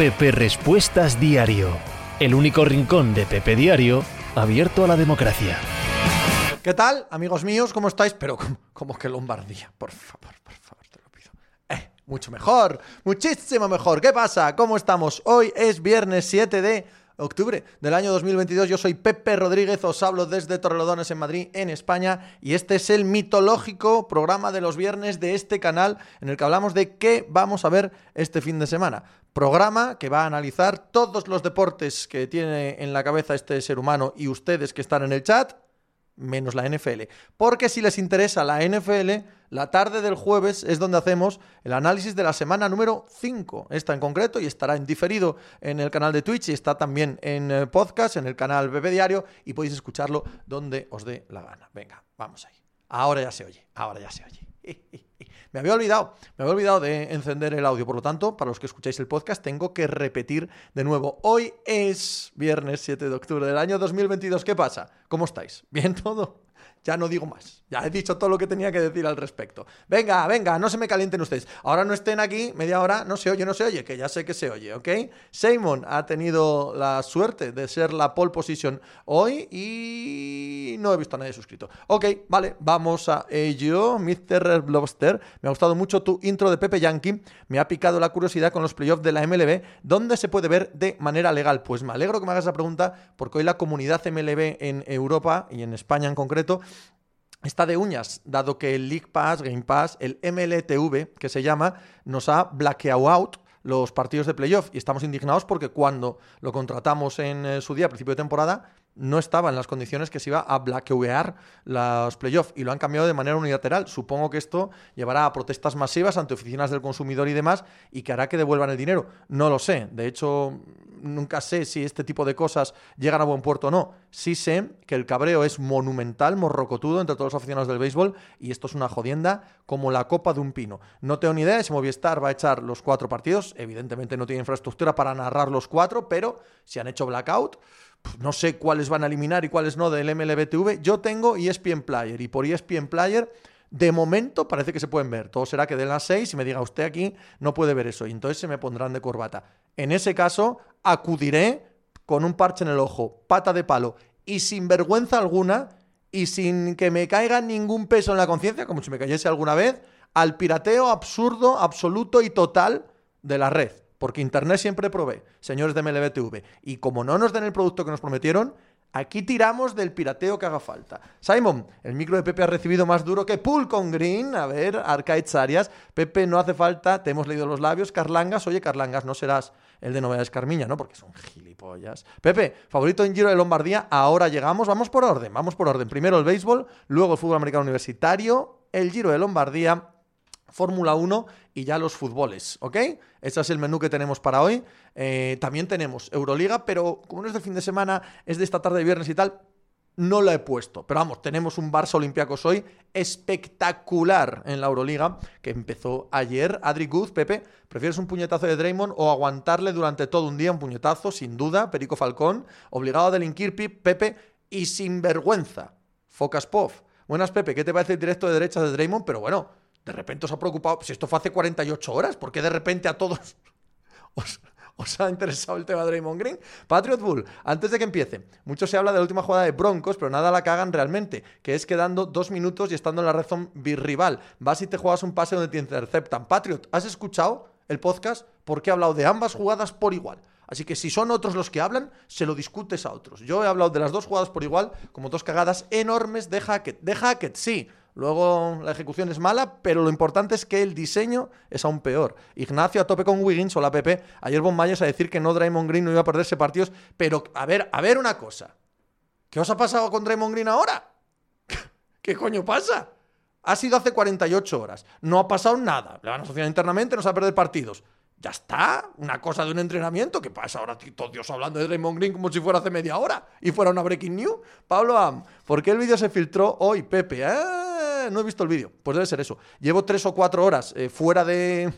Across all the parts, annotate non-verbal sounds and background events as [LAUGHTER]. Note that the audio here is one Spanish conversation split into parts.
Pepe Respuestas Diario, el único rincón de Pepe Diario abierto a la democracia. ¿Qué tal, amigos míos? ¿Cómo estáis? Pero como que Lombardía, por favor, por favor, te lo pido. Eh, mucho mejor, muchísimo mejor. ¿Qué pasa? ¿Cómo estamos? Hoy es viernes 7 de octubre del año 2022. Yo soy Pepe Rodríguez, os hablo desde Torrelodones en Madrid, en España, y este es el mitológico programa de los viernes de este canal en el que hablamos de qué vamos a ver este fin de semana. Programa que va a analizar todos los deportes que tiene en la cabeza este ser humano y ustedes que están en el chat menos la NFL. Porque si les interesa la NFL, la tarde del jueves es donde hacemos el análisis de la semana número 5, esta en concreto, y estará en diferido en el canal de Twitch y está también en eh, podcast, en el canal Bebé Diario, y podéis escucharlo donde os dé la gana. Venga, vamos ahí. Ahora ya se oye, ahora ya se oye. [LAUGHS] Me había olvidado, me había olvidado de encender el audio, por lo tanto, para los que escucháis el podcast, tengo que repetir de nuevo. Hoy es viernes 7 de octubre del año 2022. ¿Qué pasa? ¿Cómo estáis? ¿Bien todo? Ya no digo más. Ya he dicho todo lo que tenía que decir al respecto. Venga, venga, no se me calienten ustedes. Ahora no estén aquí media hora, no se oye, no se oye, que ya sé que se oye, ¿ok? Simon ha tenido la suerte de ser la pole position hoy y no he visto a nadie suscrito. Ok, vale, vamos a ello. Mr. Blobster, me ha gustado mucho tu intro de Pepe Yankee. Me ha picado la curiosidad con los playoffs de la MLB. ¿Dónde se puede ver de manera legal? Pues me alegro que me hagas esa pregunta porque hoy la comunidad MLB en Europa y en España en concreto está de uñas, dado que el League Pass, Game Pass, el MLTV, que se llama, nos ha blackeado out los partidos de playoff. Y estamos indignados porque cuando lo contratamos en eh, su día, a principio de temporada, no estaba en las condiciones que se iba a blackear los playoffs y lo han cambiado de manera unilateral. Supongo que esto llevará a protestas masivas ante oficinas del consumidor y demás y que hará que devuelvan el dinero. No lo sé. De hecho, nunca sé si este tipo de cosas llegan a buen puerto o no. Sí sé que el cabreo es monumental, morrocotudo entre todos los aficionados del béisbol y esto es una jodienda como la copa de un pino. No tengo ni idea de si Movistar va a echar los cuatro partidos. Evidentemente no tiene infraestructura para narrar los cuatro, pero si han hecho blackout no sé cuáles van a eliminar y cuáles no del MLBTV. Yo tengo ESPN Player y por ESPN Player de momento parece que se pueden ver. Todo será que den las 6 y me diga usted aquí no puede ver eso y entonces se me pondrán de corbata. En ese caso acudiré con un parche en el ojo, pata de palo y sin vergüenza alguna y sin que me caiga ningún peso en la conciencia, como si me cayese alguna vez, al pirateo absurdo, absoluto y total de la red porque Internet siempre provee, señores de MLBTV. Y como no nos den el producto que nos prometieron, aquí tiramos del pirateo que haga falta. Simon, el micro de Pepe ha recibido más duro que Pool con Green. A ver, Arcades Arias. Pepe, no hace falta, te hemos leído los labios. Carlangas, oye, Carlangas, no serás el de Novedades Carmiña, ¿no? Porque son gilipollas. Pepe, favorito en Giro de Lombardía, ahora llegamos, vamos por orden, vamos por orden. Primero el béisbol, luego el fútbol americano universitario, el Giro de Lombardía Fórmula 1 y ya los fútboles, ¿ok? Este es el menú que tenemos para hoy. Eh, también tenemos Euroliga, pero como no es de fin de semana, es de esta tarde de viernes y tal, no la he puesto. Pero vamos, tenemos un Barça Olympiacos hoy espectacular en la Euroliga, que empezó ayer. Adri Guz, Pepe, ¿prefieres un puñetazo de Draymond o aguantarle durante todo un día un puñetazo? Sin duda, Perico Falcón, obligado a delinquir, Pepe, y sin vergüenza. Focas Pov. Buenas, Pepe, ¿qué te parece el directo de derecha de Draymond? Pero bueno, de repente os ha preocupado, si esto fue hace 48 horas, ¿por qué de repente a todos [LAUGHS] os, ha interesado el tema de Draymond Green? Patriot Bull, antes de que empiece, mucho se habla de la última jugada de Broncos, pero nada la cagan realmente, que es quedando dos minutos y estando en la red birrival. Vas y te juegas un pase donde te interceptan. Patriot, ¿has escuchado el podcast? Porque he hablado de ambas jugadas por igual. Así que si son otros los que hablan, se lo discutes a otros. Yo he hablado de las dos jugadas por igual, como dos cagadas enormes de Hackett. De Hackett, sí, Luego la ejecución es mala, pero lo importante es que el diseño es aún peor. Ignacio a tope con Wiggins, o la Pepe. Ayer Von Myers a decir que no Draymond Green no iba a perderse partidos. Pero, a ver, a ver una cosa. ¿Qué os ha pasado con Draymond Green ahora? [LAUGHS] ¿Qué coño pasa? Ha sido hace 48 horas. No ha pasado nada. Le van a asociar internamente, no se va a perder partidos. Ya está, una cosa de un entrenamiento. ¿Qué pasa ahora? Todos Dios hablando de Draymond Green como si fuera hace media hora y fuera una breaking news. Pablo Am, ¿por qué el vídeo se filtró hoy, Pepe? ¿Eh? No he visto el vídeo. Pues debe ser eso. Llevo tres o cuatro horas eh, fuera de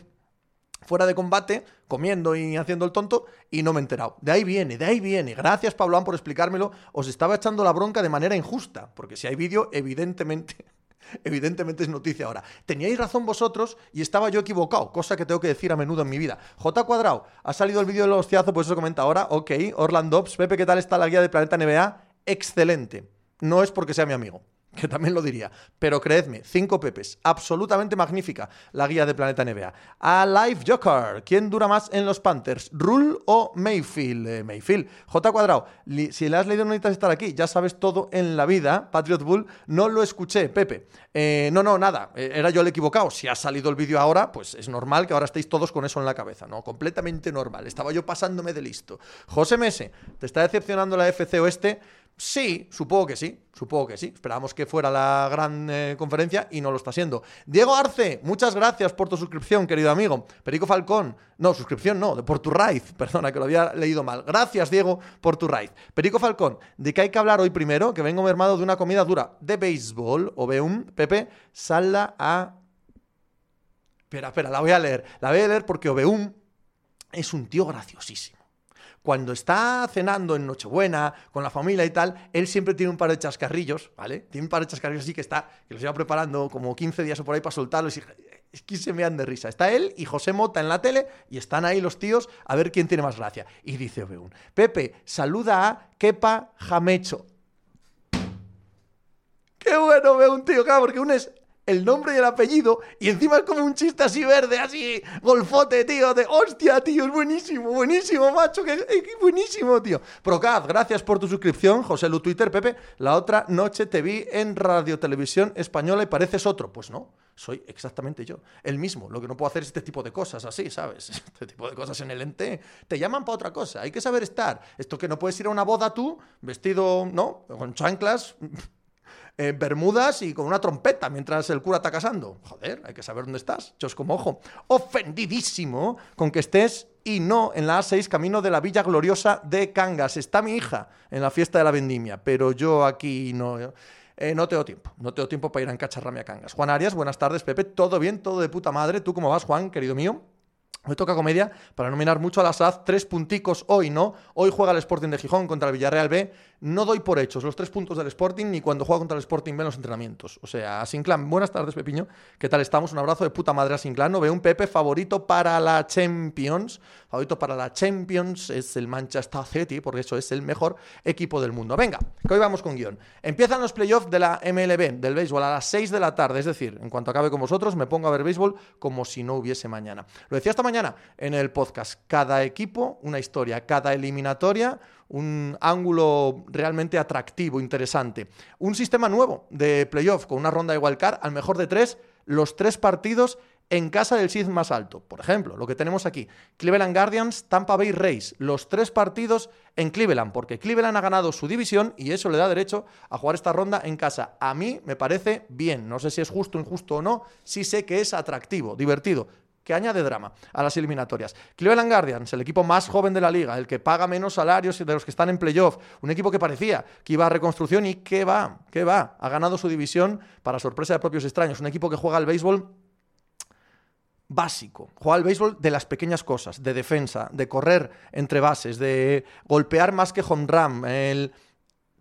fuera de combate, comiendo y haciendo el tonto, y no me he enterado. De ahí viene, de ahí viene. Gracias, Pablo, por explicármelo. Os estaba echando la bronca de manera injusta, porque si hay vídeo, evidentemente [LAUGHS] Evidentemente es noticia ahora. Teníais razón vosotros y estaba yo equivocado, cosa que tengo que decir a menudo en mi vida. J cuadrado, ha salido el vídeo del hostiazo, pues eso comenta ahora. Ok, Orlando Pepe, ¿qué tal está la guía de Planeta NBA? Excelente. No es porque sea mi amigo que también lo diría. Pero creedme, cinco pepes. Absolutamente magnífica la guía de Planeta NBA. A Live Joker. ¿Quién dura más en los Panthers? ¿Rule o Mayfield? Eh, Mayfield. J cuadrado. si le has leído no necesitas estar aquí. Ya sabes todo en la vida. Patriot Bull. No lo escuché, Pepe. Eh, no, no, nada. Eh, era yo el equivocado. Si ha salido el vídeo ahora, pues es normal que ahora estéis todos con eso en la cabeza. No, completamente normal. Estaba yo pasándome de listo. José Mese. ¿Te está decepcionando la FC Oeste? Sí, supongo que sí, supongo que sí. Esperábamos que fuera la gran eh, conferencia y no lo está siendo. Diego Arce, muchas gracias por tu suscripción, querido amigo. Perico Falcón, no, suscripción no, por tu raíz, [LAUGHS] perdona, que lo había leído mal. Gracias, Diego, por tu raíz. Perico Falcón, ¿de qué hay que hablar hoy primero? Que vengo mermado de una comida dura de béisbol, o un Pepe, salda a... Espera, espera, la voy a leer. La voy a leer porque Obeum es un tío graciosísimo cuando está cenando en Nochebuena con la familia y tal, él siempre tiene un par de chascarrillos, ¿vale? Tiene un par de chascarrillos así que está, que los lleva preparando como 15 días o por ahí para soltarlos y es que se me dan de risa. Está él y José Mota en la tele y están ahí los tíos a ver quién tiene más gracia. Y dice Obeun, Pepe, saluda a Kepa Jamecho. Qué bueno, un tío, claro, porque uno es el nombre y el apellido y encima es como un chiste así verde, así golfote, tío, de hostia, tío, es buenísimo, buenísimo, macho, que, buenísimo, tío. Procaz, gracias por tu suscripción, José Lu Twitter, Pepe. La otra noche te vi en Radio Televisión Española y pareces otro. Pues no, soy exactamente yo, el mismo. Lo que no puedo hacer es este tipo de cosas así, ¿sabes? [LAUGHS] Este tipo de cosas en el ente te llaman para otra cosa, hay que saber estar. Esto que no puedes ir a una boda tú, vestido, ¿no? Con chanclas eh, bermudas y con una trompeta mientras el cura está casando. Joder, hay que saber dónde estás. Chos como ojo. Ofendidísimo con que estés y no en la A6 camino de la Villa Gloriosa de Cangas. Está mi hija en la fiesta de la vendimia, pero yo aquí no... Eh, no tengo tiempo, no tengo tiempo para ir a encacharrarme a Cangas. Juan Arias, buenas tardes, Pepe. ¿Todo bien? ¿Todo de puta madre? ¿Tú cómo vas, Juan, querido mío? Hoy toca comedia para nominar mucho a la SAD, tres punticos hoy, ¿no? Hoy juega el Sporting de Gijón contra el Villarreal B no doy por hechos los tres puntos del Sporting ni cuando juega contra el Sporting B en los entrenamientos. O sea, a Sinclan, buenas tardes, Pepiño. ¿Qué tal estamos? Un abrazo de puta madre a Sinclan. No veo un Pepe favorito para la Champions. Favorito para la Champions es el Manchester City, porque eso es el mejor equipo del mundo. Venga, que hoy vamos con guion. Empiezan los playoffs de la MLB, del béisbol, a las 6 de la tarde. Es decir, en cuanto acabe con vosotros, me pongo a ver béisbol como si no hubiese mañana. Lo decía esta mañana en el podcast. Cada equipo, una historia. Cada eliminatoria, un ángulo realmente atractivo, interesante. Un sistema nuevo de playoff con una ronda de wildcard al mejor de tres, los tres partidos en casa del seed más alto. Por ejemplo, lo que tenemos aquí, Cleveland Guardians, Tampa Bay Rays, los tres partidos en Cleveland, porque Cleveland ha ganado su división y eso le da derecho a jugar esta ronda en casa. A mí me parece bien, no sé si es justo, injusto o no, sí sé que es atractivo, divertido que añade drama a las eliminatorias. Cleveland Guardians, el equipo más joven de la liga, el que paga menos salarios de los que están en playoff, un equipo que parecía que iba a reconstrucción y que va, que va, ha ganado su división para sorpresa de propios extraños, un equipo que juega al béisbol básico. Juega al béisbol de las pequeñas cosas, de defensa, de correr entre bases, de golpear más que home run, el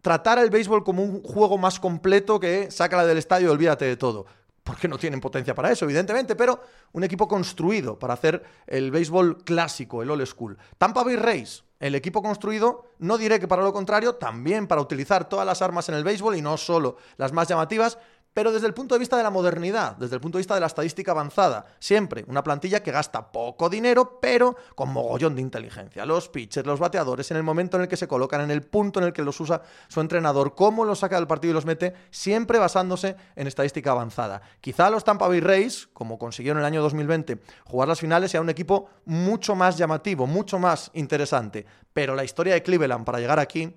tratar al béisbol como un juego más completo que sácala del estadio y olvídate de todo porque no tienen potencia para eso, evidentemente, pero un equipo construido para hacer el béisbol clásico, el old school. Tampa Bay Rays, el equipo construido, no diré que para lo contrario, también para utilizar todas las armas en el béisbol y no solo las más llamativas, pero desde el punto de vista de la modernidad, desde el punto de vista de la estadística avanzada. Siempre una plantilla que gasta poco dinero, pero con mogollón de inteligencia. Los pitchers, los bateadores, en el momento en el que se colocan, en el punto en el que los usa su entrenador, cómo los saca del partido y los mete, siempre basándose en estadística avanzada. Quizá los Tampa Bay Rays, como consiguieron en el año 2020 jugar las finales, sea un equipo mucho más llamativo, mucho más interesante. Pero la historia de Cleveland para llegar aquí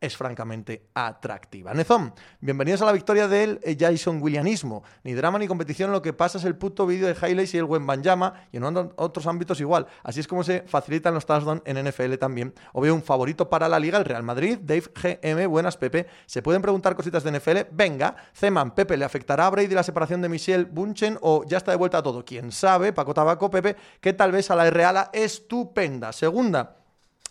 es francamente atractiva. Nezón, bienvenidos a la victoria del eh, Jason Willianismo. Ni drama ni competición, lo que pasa es el puto vídeo de highlights y el buen Banjama y en otros ámbitos igual. Así es como se facilitan los touchdowns en NFL también. O veo un favorito para la liga, el Real Madrid, Dave GM, buenas Pepe. ¿Se pueden preguntar cositas de NFL? Venga, Zeman, Pepe, ¿le afectará a Brady la separación de Michelle Bunchen o ya está de vuelta a todo? ¿Quién sabe? Paco Tabaco, Pepe, que tal vez a la Reala estupenda. Segunda,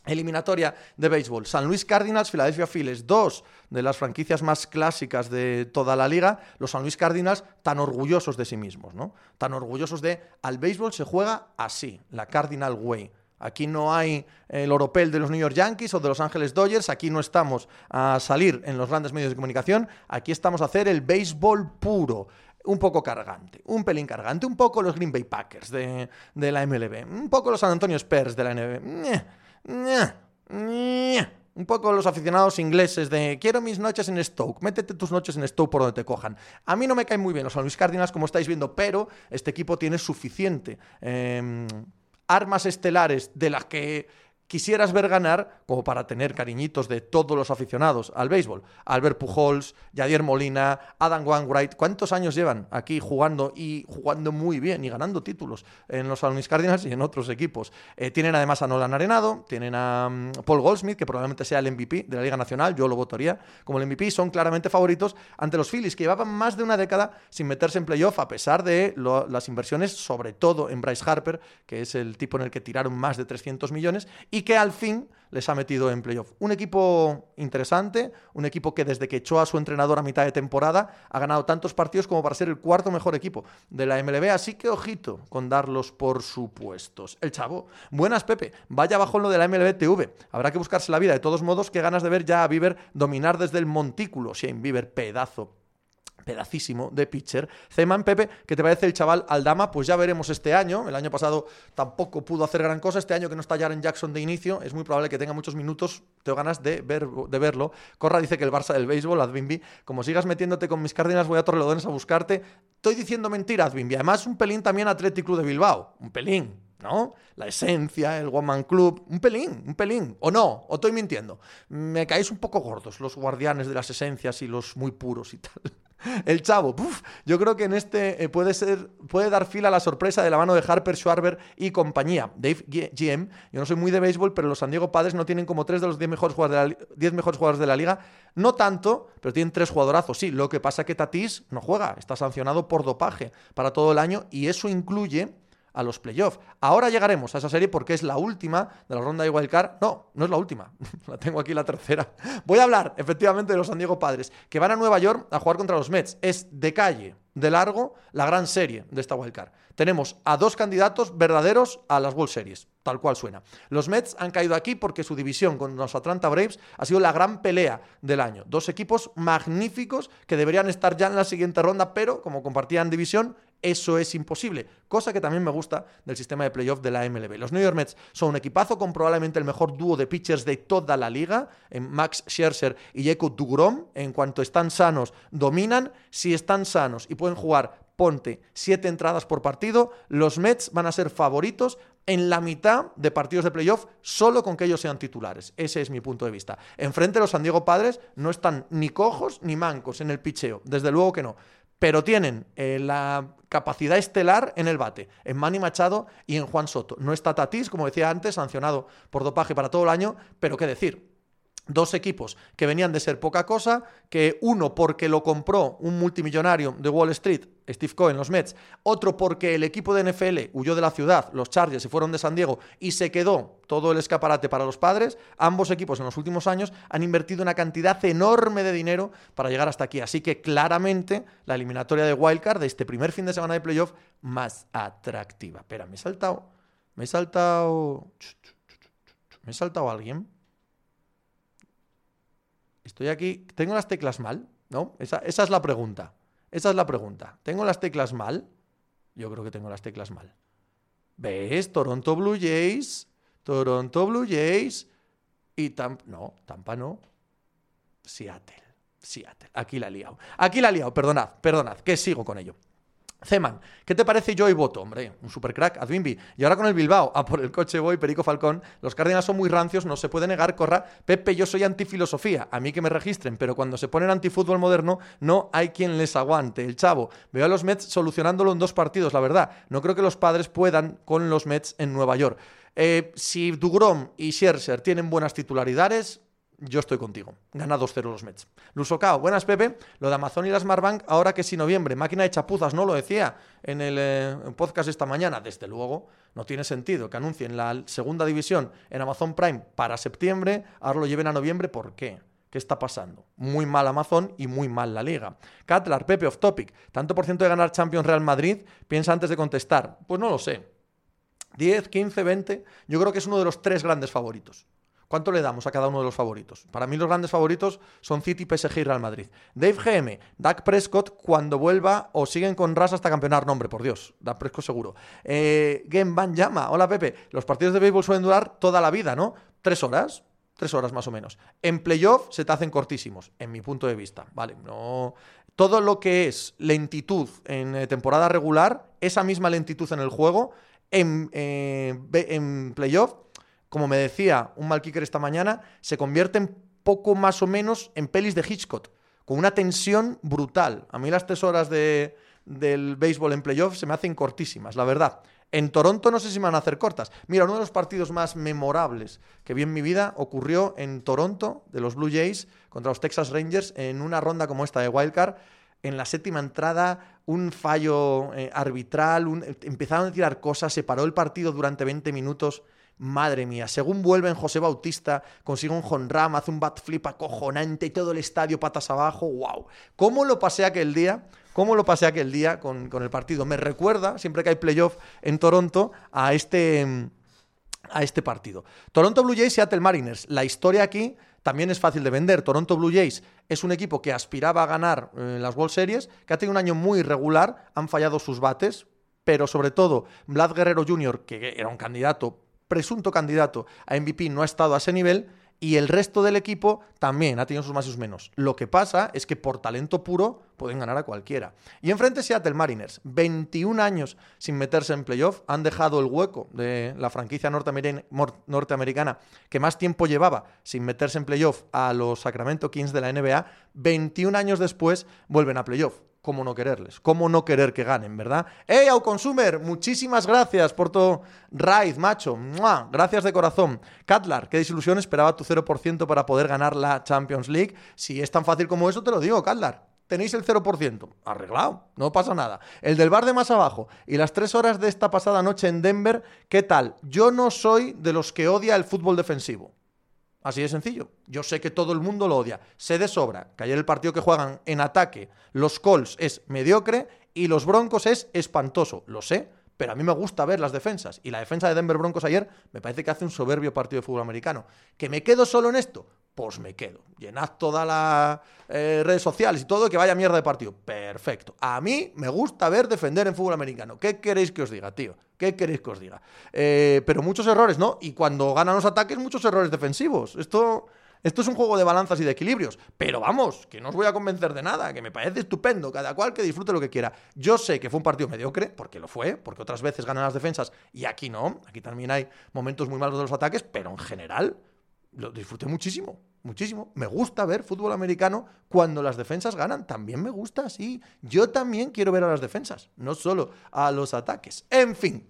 Eliminatoria de béisbol. San Luis Cardinals, Philadelphia Phillies, dos de las franquicias más clásicas de toda la liga. Los San Luis Cardinals tan orgullosos de sí mismos, ¿no? Tan orgullosos de al béisbol se juega así, la Cardinal Way. Aquí no hay el oropel de los New York Yankees o de Los Ángeles Dodgers. Aquí no estamos a salir en los grandes medios de comunicación. Aquí estamos a hacer el béisbol puro un poco cargante, un pelín cargante, un poco los Green Bay Packers de, de la MLB, un poco los San Antonio Spurs de la NBA. Un poco los aficionados ingleses de quiero mis noches en Stoke, métete tus noches en Stoke por donde te cojan. A mí no me caen muy bien los San Luis Cardinals, como estáis viendo, pero este equipo tiene suficiente em, armas estelares de las que quisieras ver ganar como para tener cariñitos de todos los aficionados al béisbol. Albert Pujols, Yadier Molina, Adam Wainwright, ¿cuántos años llevan aquí jugando y jugando muy bien y ganando títulos en los San Cardinals y en otros equipos? Eh, tienen además a Nolan Arenado, tienen a mm, Paul Goldsmith, que probablemente sea el MVP de la Liga Nacional, yo lo votaría como el MVP, son claramente favoritos ante los Phillies, que llevaban más de una década sin meterse en playoff, a pesar de las inversiones, sobre todo en Bryce Harper, que es el tipo en el que tiraron más de 300 millones, y que al fin les ha metido en playoff. Un equipo interesante, un equipo que desde que echó a su entrenador a mitad de temporada ha ganado tantos partidos como para ser el cuarto mejor equipo de la MLB, así que ojito con darlos por supuestos. El chavo, buenas Pepe, vaya bajo lo de la MLB TV, habrá que buscarse la vida, de todos modos, qué ganas de ver ya a Bieber dominar desde el montículo, Shane Bieber, pedazo pedacísimo de pitcher. Zeman, Pepe, ¿qué te parece el chaval Aldama? Pues ya veremos este año. El año pasado tampoco pudo hacer gran cosa. Este año que no está Jaren Jackson de inicio, es muy probable que tenga muchos minutos. Tengo ganas de, ver, de verlo. Corra dice que el Barça del béisbol, Adbimbi, como sigas metiéndote con mis Cárdenas, voy a Torrelodones a buscarte. Estoy diciendo mentira, Adbimbi. Además, un pelín también Atlético Club de Bilbao. Un pelín. ¿no? La esencia, el Woman Club, un pelín, un pelín, o no, o estoy mintiendo. Me caéis un poco gordos los guardianes de las esencias y los muy puros y tal. [LAUGHS] El chavo, yo creo que en este eh, puede ser, puede dar fila a la sorpresa de la mano de Harper, Schwarber y compañía. Dave GM, yo no soy muy de béisbol, pero los San Diego Padres no tienen como tres de los 10 mejores jugadores de la, mejores jugadores de la liga. No tanto, pero tienen tres jugadorazos. Sí, lo que pasa es que Tatis no juega, está sancionado por dopaje para todo el año y eso incluye a los playoffs. Ahora llegaremos a esa serie porque es la última de la ronda de Wildcard. No, no es la última. [LAUGHS] la tengo aquí la tercera. Voy a hablar efectivamente de los San Diego Padres, que van a Nueva York a jugar contra los Mets. Es de calle, de largo, la gran serie de esta Wildcard. Tenemos a dos candidatos verdaderos a las World Series, tal cual suena. Los Mets han caído aquí porque su división con los Atlanta Braves ha sido la gran pelea del año. Dos equipos magníficos que deberían estar ya en la siguiente ronda, pero como compartían división, eso es imposible, cosa que también me gusta del sistema de playoff de la MLB. Los New York Mets son un equipazo con probablemente el mejor dúo de pitchers de toda la liga, en Max Scherzer y Jacob Dugrom. En cuanto están sanos, dominan. Si están sanos y pueden jugar, ponte siete entradas por partido, los Mets van a ser favoritos en la mitad de partidos de playoff solo con que ellos sean titulares. Ese es mi punto de vista. Enfrente los San Diego Padres no están ni cojos ni mancos en el picheo, desde luego que no pero tienen eh, la capacidad estelar en el bate, en Manny Machado y en Juan Soto. No está Tatís, como decía antes, sancionado por dopaje para todo el año, pero qué decir, dos equipos que venían de ser poca cosa, que uno porque lo compró un multimillonario de Wall Street, Steve Cohen, los Mets, otro porque el equipo de NFL huyó de la ciudad, los Chargers se fueron de San Diego y se quedó todo el escaparate para los padres, ambos equipos en los últimos años han invertido una cantidad enorme de dinero para llegar hasta aquí, así que claramente la eliminatoria de Wildcard de este primer fin de semana de playoff más atractiva. Espera, me he saltado, me he saltado, me he saltado a alguien. Estoy aquí. ¿Tengo las teclas mal? ¿No? Esa, es la pregunta. Esa es la pregunta. ¿Tengo las teclas mal? Yo creo que tengo las teclas mal. ¿Ves? Toronto Blue Jays. Toronto Blue Jays. Y Tampa. No, Tampa no. Seattle. Seattle. Aquí la he liado. Aquí la he liado. Perdonad, perdonad. Que sigo con ello. Zeman, ¿qué te parece Joey Boto? Hombre, un super crack, Adwinby. Y ahora con el Bilbao, a por el coche voy, Perico Falcón. Los Cárdenas son muy rancios, no se puede negar, corra. Pepe, yo soy antifilosofía, a mí que me registren, pero cuando se ponen antifútbol moderno, no hay quien les aguante. El chavo, veo a los Mets solucionándolo en dos partidos, la verdad. No creo que los padres puedan con los Mets en Nueva York. Eh, si Dugrom y Scherzer tienen buenas titularidades, yo estoy contigo. Gana 2-0 los Mets. Lusocao, buenas Pepe. Lo de Amazon y la Smartbank, ahora que si noviembre, máquina de chapuzas, no lo decía en el eh, podcast esta mañana. Desde luego, no tiene sentido que anuncien la segunda división en Amazon Prime para septiembre, ahora lo lleven a noviembre. ¿Por qué? ¿Qué está pasando? Muy mal Amazon y muy mal la liga. Catlar, Pepe, off topic. ¿Tanto por ciento de ganar Champions Real Madrid? Piensa antes de contestar. Pues no lo sé. 10, 15, 20. Yo creo que es uno de los tres grandes favoritos. ¿Cuánto le damos a cada uno de los favoritos? Para mí los grandes favoritos son City, PSG y Real Madrid. Dave GM, Dak Prescott cuando vuelva o siguen con Ras hasta campeonar. Nombre, por Dios, Dak Prescott seguro. Eh, Game Van Llama, hola Pepe. Los partidos de béisbol suelen durar toda la vida, ¿no? Tres horas, tres horas más o menos. En playoff se te hacen cortísimos, en mi punto de vista. Vale, no. Todo lo que es lentitud en eh, temporada regular, esa misma lentitud en el juego, en, eh, en playoff como me decía un mal esta mañana, se convierte en poco más o menos en pelis de Hitchcock, con una tensión brutal. A mí las tres horas de, del béisbol en playoff se me hacen cortísimas, la verdad. En Toronto no sé si me van a hacer cortas. Mira, uno de los partidos más memorables que vi en mi vida ocurrió en Toronto, de los Blue Jays, contra los Texas Rangers, en una ronda como esta de Wildcard. En la séptima entrada, un fallo eh, arbitral, empezaron a tirar cosas, se paró el partido durante 20 minutos. Madre mía, según vuelve en José Bautista, consigue un honram, hace un bat flip acojonante, todo el estadio patas abajo, wow. ¿Cómo lo pasé aquel día? ¿Cómo lo pasé aquel día con, con el partido? Me recuerda, siempre que hay playoff en Toronto, a este, a este partido. Toronto Blue Jays, Seattle Mariners. La historia aquí también es fácil de vender. Toronto Blue Jays es un equipo que aspiraba a ganar en las World Series, que ha tenido un año muy irregular, han fallado sus bates, pero sobre todo Vlad Guerrero Jr., que era un candidato presunto candidato a MVP no ha estado a ese nivel y el resto del equipo también ha tenido sus más y sus menos. Lo que pasa es que por talento puro pueden ganar a cualquiera. Y enfrente Seattle Mariners, 21 años sin meterse en playoff, han dejado el hueco de la franquicia norteamericana que más tiempo llevaba sin meterse en playoff a los Sacramento Kings de la NBA. 21 años después vuelven a playoff cómo no quererles, cómo no querer que ganen, ¿verdad? ¡Hey, Consumer! Muchísimas gracias por tu raid, macho. Gracias de corazón. Catlar, qué desilusión, esperaba tu 0% para poder ganar la Champions League. Si es tan fácil como eso, te lo digo, Catlar. Tenéis el 0%. Arreglado, no pasa nada. El del bar de más abajo y las tres horas de esta pasada noche en Denver, ¿qué tal? Yo no soy de los que odia el fútbol defensivo. Así de sencillo. Yo sé que todo el mundo lo odia. Sé de sobra que ayer el partido que juegan en ataque los Colts es mediocre y los Broncos es espantoso. Lo sé, pero a mí me gusta ver las defensas. Y la defensa de Denver Broncos ayer me parece que hace un soberbio partido de fútbol americano. ¿Que me quedo solo en esto? Pues me quedo. Llenad todas las eh, redes sociales y todo, que vaya mierda de partido. Perfecto. A mí me gusta ver defender en fútbol americano. ¿Qué queréis que os diga, tío? ¿Qué queréis que os diga? Eh, pero muchos errores, ¿no? Y cuando ganan los ataques, muchos errores defensivos. Esto, esto es un juego de balanzas y de equilibrios. Pero vamos, que no os voy a convencer de nada, que me parece estupendo. Cada cual que disfrute lo que quiera. Yo sé que fue un partido mediocre, porque lo fue, porque otras veces ganan las defensas y aquí no. Aquí también hay momentos muy malos de los ataques, pero en general lo disfruté muchísimo, muchísimo. Me gusta ver fútbol americano cuando las defensas ganan. También me gusta, sí. Yo también quiero ver a las defensas, no solo a los ataques. En fin.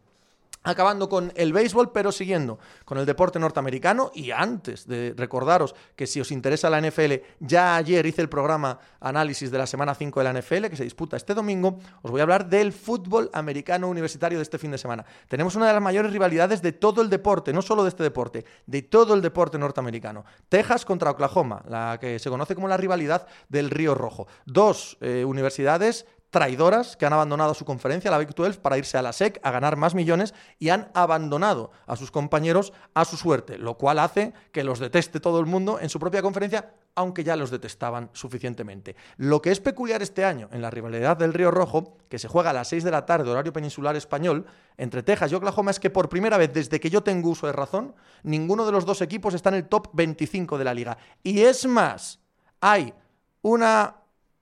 Acabando con el béisbol, pero siguiendo con el deporte norteamericano. Y antes de recordaros que si os interesa la NFL, ya ayer hice el programa análisis de la semana 5 de la NFL, que se disputa este domingo. Os voy a hablar del fútbol americano universitario de este fin de semana. Tenemos una de las mayores rivalidades de todo el deporte, no solo de este deporte, de todo el deporte norteamericano. Texas contra Oklahoma, la que se conoce como la rivalidad del Río Rojo. Dos eh, universidades traidoras que han abandonado su conferencia, la Big 12, para irse a la SEC a ganar más millones y han abandonado a sus compañeros a su suerte, lo cual hace que los deteste todo el mundo en su propia conferencia, aunque ya los detestaban suficientemente. Lo que es peculiar este año en la rivalidad del Río Rojo, que se juega a las 6 de la tarde, horario peninsular español, entre Texas y Oklahoma, es que por primera vez desde que yo tengo uso de razón, ninguno de los dos equipos está en el top 25 de la liga. Y es más, hay una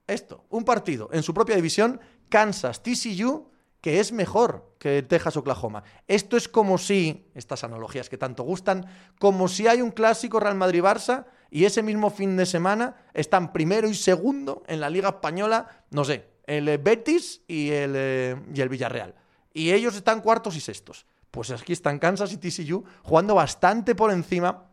esto, un partido en su propia división, Kansas TCU, que es mejor que Texas Oklahoma. Esto es como si, estas analogías que tanto gustan, como si hay un clásico Real Madrid-Barça y ese mismo fin de semana están primero y segundo en la Liga Española, no sé, el eh, Betis y el, eh, y el Villarreal. Y ellos están cuartos y sextos. Pues aquí están Kansas y TCU jugando bastante por encima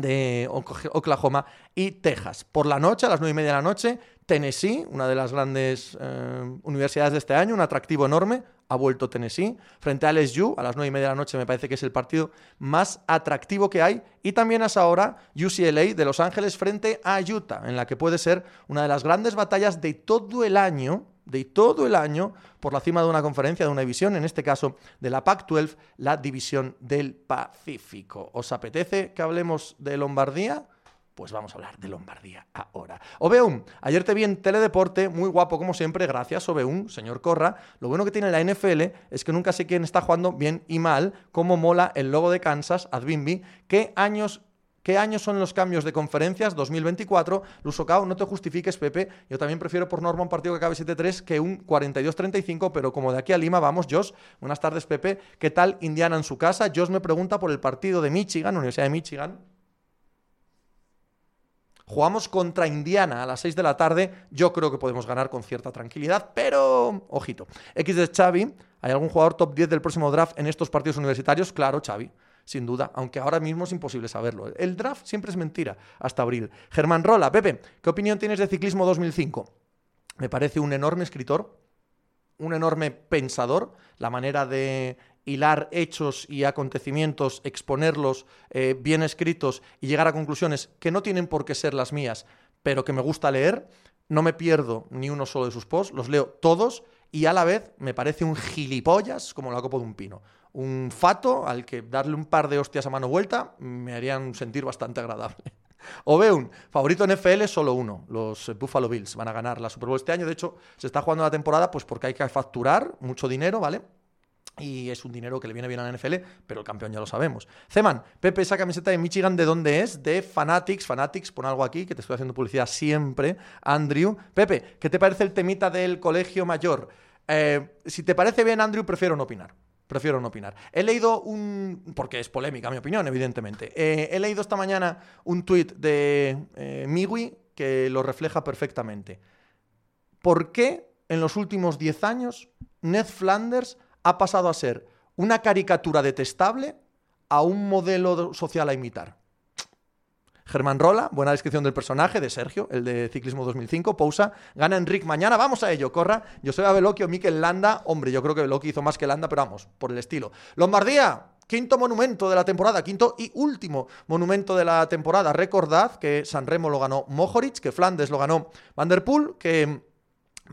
de Oklahoma y Texas. Por la noche, a las nueve y media de la noche, Tennessee, una de las grandes eh, universidades de este año, un atractivo enorme, ha vuelto Tennessee. Frente a LSU, a las nueve y media de la noche, me parece que es el partido más atractivo que hay. Y también hasta ahora UCLA de Los Ángeles frente a Utah, en la que puede ser una de las grandes batallas de todo el año de todo el año por la cima de una conferencia, de una división, en este caso de la Pac-12, la división del Pacífico. ¿Os apetece que hablemos de Lombardía? Pues vamos a hablar de Lombardía ahora. Obeum, ayer te vi en Teledeporte, muy guapo como siempre, gracias Obeum, señor Corra. Lo bueno que tiene la NFL es que nunca sé quién está jugando bien y mal, cómo mola el logo de Kansas, Adbimbi, qué años ¿Qué años son los cambios de conferencias? 2024. Lusocao, no te justifiques, Pepe. Yo también prefiero por norma un partido que acabe 7-3 que un 42-35, pero como de aquí a Lima vamos, Josh. Buenas tardes, Pepe. ¿Qué tal Indiana en su casa? Josh me pregunta por el partido de Michigan, Universidad de Michigan. Jugamos contra Indiana a las 6 de la tarde. Yo creo que podemos ganar con cierta tranquilidad, pero ojito. X de Xavi. ¿Hay algún jugador top 10 del próximo draft en estos partidos universitarios? Claro, Xavi sin duda, aunque ahora mismo es imposible saberlo. El draft siempre es mentira, hasta abril. Germán Rola, Pepe, ¿qué opinión tienes de Ciclismo 2005? Me parece un enorme escritor, un enorme pensador, la manera de hilar hechos y acontecimientos, exponerlos eh, bien escritos y llegar a conclusiones que no tienen por qué ser las mías, pero que me gusta leer. No me pierdo ni uno solo de sus posts, los leo todos y a la vez me parece un gilipollas como la copa de un pino un fato al que darle un par de hostias a mano vuelta me harían sentir bastante agradable. [LAUGHS] un favorito en FL, solo uno. Los Buffalo Bills van a ganar la Super Bowl este año. De hecho, se está jugando la temporada pues porque hay que facturar mucho dinero, ¿vale? Y es un dinero que le viene bien a NFL, pero el campeón ya lo sabemos. Zeman, Pepe, esa camiseta de Michigan, ¿de dónde es? De Fanatics. Fanatics, pon algo aquí, que te estoy haciendo publicidad siempre. Andrew. Pepe, ¿qué te parece el temita del colegio mayor? Eh, si te parece bien, Andrew, prefiero no opinar prefiero no opinar. He leído un. porque es polémica mi opinión, evidentemente. Eh, he leído esta mañana un tuit de eh, Miwi que lo refleja perfectamente. ¿Por qué en los últimos 10 años Ned Flanders ha pasado a ser una caricatura detestable a un modelo social a imitar? Germán Rola, buena descripción del personaje de Sergio, el de Ciclismo 2005. Pousa, gana Enric mañana, vamos a ello, corra. Yo soy a Veloquio, Mikel Landa. Hombre, yo creo que Veloquio hizo más que Landa, pero vamos, por el estilo. Lombardía, Quinto monumento de la temporada, quinto y último monumento de la temporada. Recordad que San Remo lo ganó Mohoric, que Flandes lo ganó Van der Poel, que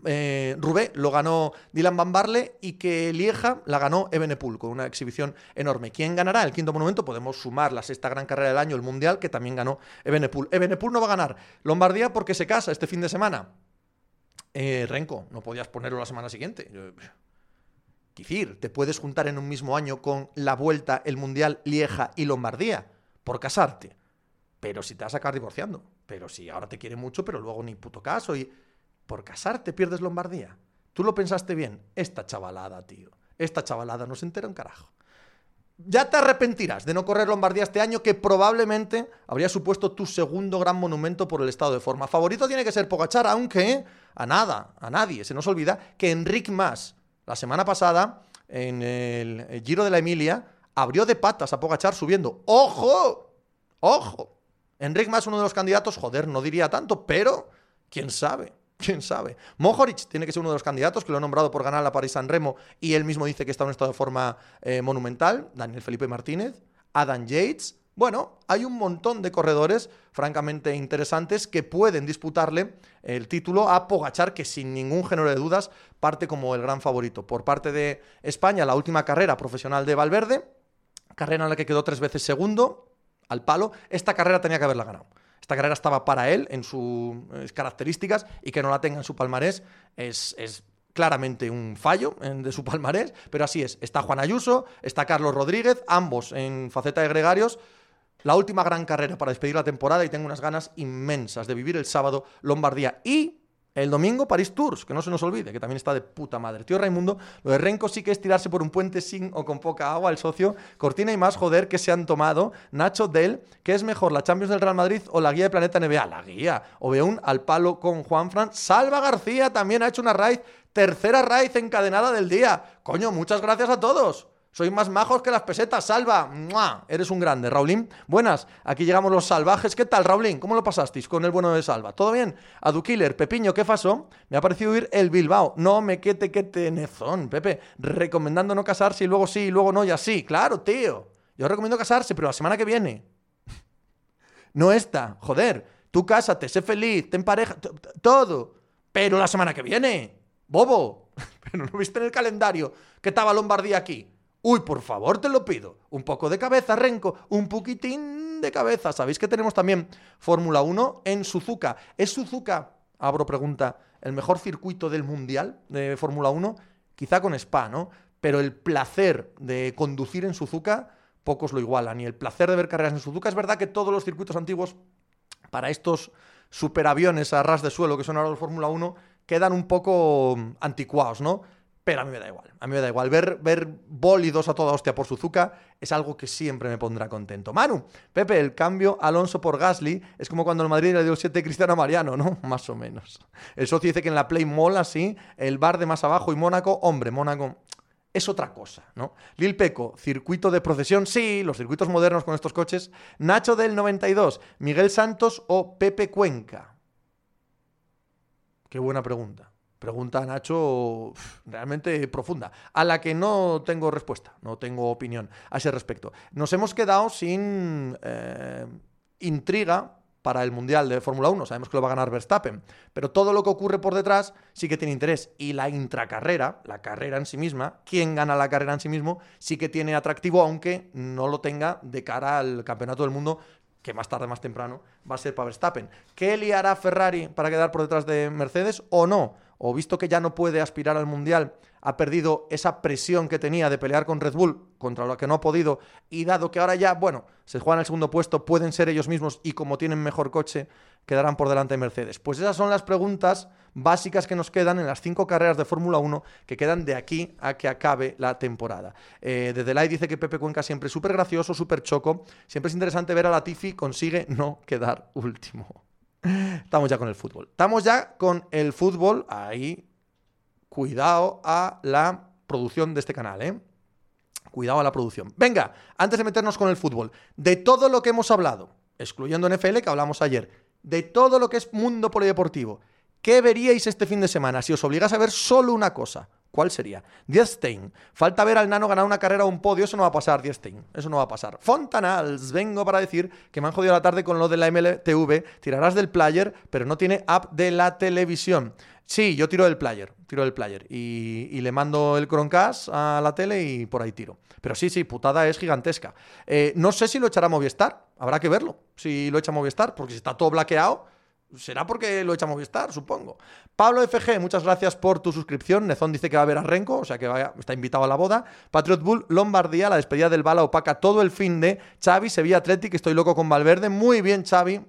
eh, Rubé lo ganó Dylan Van Barle y que Lieja la ganó Ebenepul con una exhibición enorme. ¿Quién ganará el quinto monumento? Podemos sumar la sexta gran carrera del año, el Mundial, que también ganó Ebenepul. Ebenepul no va a ganar Lombardía porque se casa este fin de semana. Eh, Renko, no podías ponerlo la semana siguiente. Quicir, te puedes juntar en un mismo año con la vuelta, el Mundial, Lieja y Lombardía por casarte. Pero si te vas a acabar divorciando. Pero si ahora te quiere mucho, pero luego ni puto caso y por casarte pierdes Lombardía. Tú lo pensaste bien. Esta chavalada, tío. Esta chavalada no se entera un carajo. Ya te arrepentirás de no correr Lombardía este año, que probablemente habría supuesto tu segundo gran monumento por el estado de forma. Favorito tiene que ser Pogachar, aunque a nada, a nadie se nos olvida que Enric Mas, la semana pasada, en el Giro de la Emilia, abrió de patas a Pogachar subiendo. ¡Ojo! ¡Ojo! Enric Mas, uno de los candidatos, joder, no diría tanto, pero quién sabe. ¿Quién sabe? Mohoric tiene que ser uno de los candidatos que lo ha nombrado por ganar la Paris-San Remo y él mismo dice que está en un estado de forma eh, monumental. Daniel Felipe Martínez, Adam Yates. Bueno, hay un montón de corredores francamente interesantes que pueden disputarle el título a Pogachar, que sin ningún género de dudas parte como el gran favorito. Por parte de España, la última carrera profesional de Valverde, carrera en la que quedó tres veces segundo al palo. Esta carrera tenía que haberla ganado esta carrera estaba para él en sus características y que no la tenga en su palmarés es, claramente un fallo de su palmarés, pero así es. Está Juan Ayuso, está Carlos Rodríguez, ambos en faceta de gregarios. La última gran carrera para despedir la temporada y tengo unas ganas inmensas de vivir el sábado Lombardía y el domingo París Tours, que no se nos olvide, que también está de puta madre. Tío Raimundo, lo de Renko sí que es tirarse por un puente sin o con poca agua el socio. Cortina y más, joder, que se han tomado. Nacho Del, ¿qué es mejor, la Champions del Real Madrid o la guía de Planeta NBA? La guía. O un al palo con Juanfran. Salva García también ha hecho una raíz, tercera raíz encadenada del día. Coño, muchas gracias a todos. Sois más majos que las pesetas, salva. ¡Mua! Eres un grande, Raulín. Buenas, aquí llegamos los salvajes. ¿Qué tal, Raulín? ¿Cómo lo pasasteis con el bueno de Salva? ¿Todo bien? Adukiller, Pepiño, ¿qué pasó? Me ha parecido ir el Bilbao. No me quete que tenezón, Pepe. Recomendando no casarse y luego sí, y luego no y así. Claro, tío. Yo recomiendo casarse, pero la semana que viene. [LAUGHS] No esta, joder. Tú cásate, sé feliz, ten pareja, todo. Pero la semana que viene. Bobo. [LAUGHS] Pero no viste en el calendario que estaba Lombardía aquí. Uy, por favor, te lo pido. Un poco de cabeza, Renko. Un poquitín de cabeza. ¿Sabéis que tenemos también Fórmula 1 en Suzuka? ¿Es Suzuka, abro pregunta, el mejor circuito del Mundial de Fórmula 1? Quizá con Spa, ¿no? Pero el placer de conducir en Suzuka, pocos lo igualan. Y el placer de ver carreras en Suzuka, es verdad que todos los circuitos antiguos, para estos superaviones a ras de suelo que son ahora los Fórmula 1, quedan un poco anticuados, ¿no? Pero a mí me da igual, a mí me da igual. Ver, ver bólidos a toda hostia por Suzuka es algo que siempre me pondrá contento. Manu, Pepe, el cambio Alonso por Gasly es como cuando el Madrid le dio 7 Cristiano a Mariano, ¿no? [LAUGHS] Más o menos. El socio dice que en la Play mola, sí. El bar de más abajo y Mónaco, hombre, Mónaco es otra cosa, ¿no? Lil Peco, circuito de procesión, sí, los circuitos modernos con estos coches. Nacho del 92, Miguel Santos o Pepe Cuenca. Qué buena pregunta. Pregunta Nacho realmente profunda, a la que no tengo respuesta, no tengo opinión a ese respecto. Nos hemos quedado sin eh, intriga para el Mundial de Fórmula 1. Sabemos que lo va a ganar Verstappen, pero todo lo que ocurre por detrás sí que tiene interés. Y la intracarrera, la carrera en sí misma, quién gana la carrera en sí mismo, sí que tiene atractivo, aunque no lo tenga de cara al Campeonato del Mundo que más tarde, más temprano, va a ser para Verstappen. ¿Qué liará Ferrari para quedar por detrás de Mercedes o no? O visto que ya no puede aspirar al Mundial, ha perdido esa presión que tenía de pelear con Red Bull, contra lo que no ha podido, y dado que ahora ya, bueno, se juegan el segundo puesto, pueden ser ellos mismos y como tienen mejor coche, quedarán por delante de Mercedes. Pues esas son las preguntas básicas que nos quedan en las cinco carreras de Fórmula 1 que quedan de aquí a que acabe la temporada. Eh, de Delay dice que Pepe Cuenca siempre súper gracioso, súper choco, siempre es interesante ver a Latifi consigue no quedar último. Estamos ya con el fútbol. Estamos ya con el fútbol. Ahí, cuidado a la producción de este canal, ¿eh? Cuidado a la producción. Venga, antes de meternos con el fútbol, de todo lo que hemos hablado, excluyendo NFL que hablamos ayer, de todo lo que es mundo polideportivo, ¿qué veríais este fin de semana si os obligas a ver solo una cosa? ¿Cuál sería? Diestein. Falta ver al nano ganar una carrera o un podio. Eso no va a pasar, Diestein. Eso no va a pasar. Fontanals. Vengo para decir que me han jodido la tarde con lo de la MLTV. Tirarás del player, pero no tiene app de la televisión. Sí, yo tiro del player. Tiro del player. Y, le mando el Chromecast a la tele y por ahí tiro. Pero sí, sí, putada es gigantesca. Eh, no sé si lo echará Movistar. Habrá que verlo. Si lo echa Movistar, porque si está todo blaqueado Será porque lo echa Movistar, supongo. Pablo FG, muchas gracias por tu suscripción. Nezón dice que va a ver a Renko, o sea que está invitado a la boda. Patriot Bull, Lombardía, la despedida del Bala opaca todo el fin de. Xavi, Sevilla Athletic, estoy loco con Valverde. Muy bien, Xavi.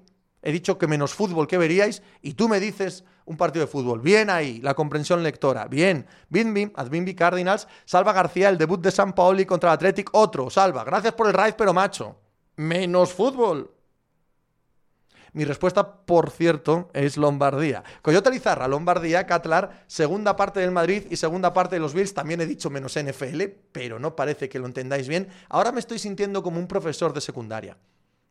He dicho que menos fútbol que veríais y tú me dices un partido de fútbol. Bien ahí, la comprensión lectora. Bien. Bimbi, Adbimbi Cardinals. Salva García, el debut de San Paoli contra el Athletic. Otro, salva. Gracias por el raid, pero macho. Menos fútbol. Mi respuesta, por cierto, es Lombardía. Coyote Lizarra, Lombardía, Catlar, segunda parte del Madrid y segunda parte de los Bills. También he dicho menos NFL, pero no parece que lo entendáis bien. Ahora me estoy sintiendo como un profesor de secundaria.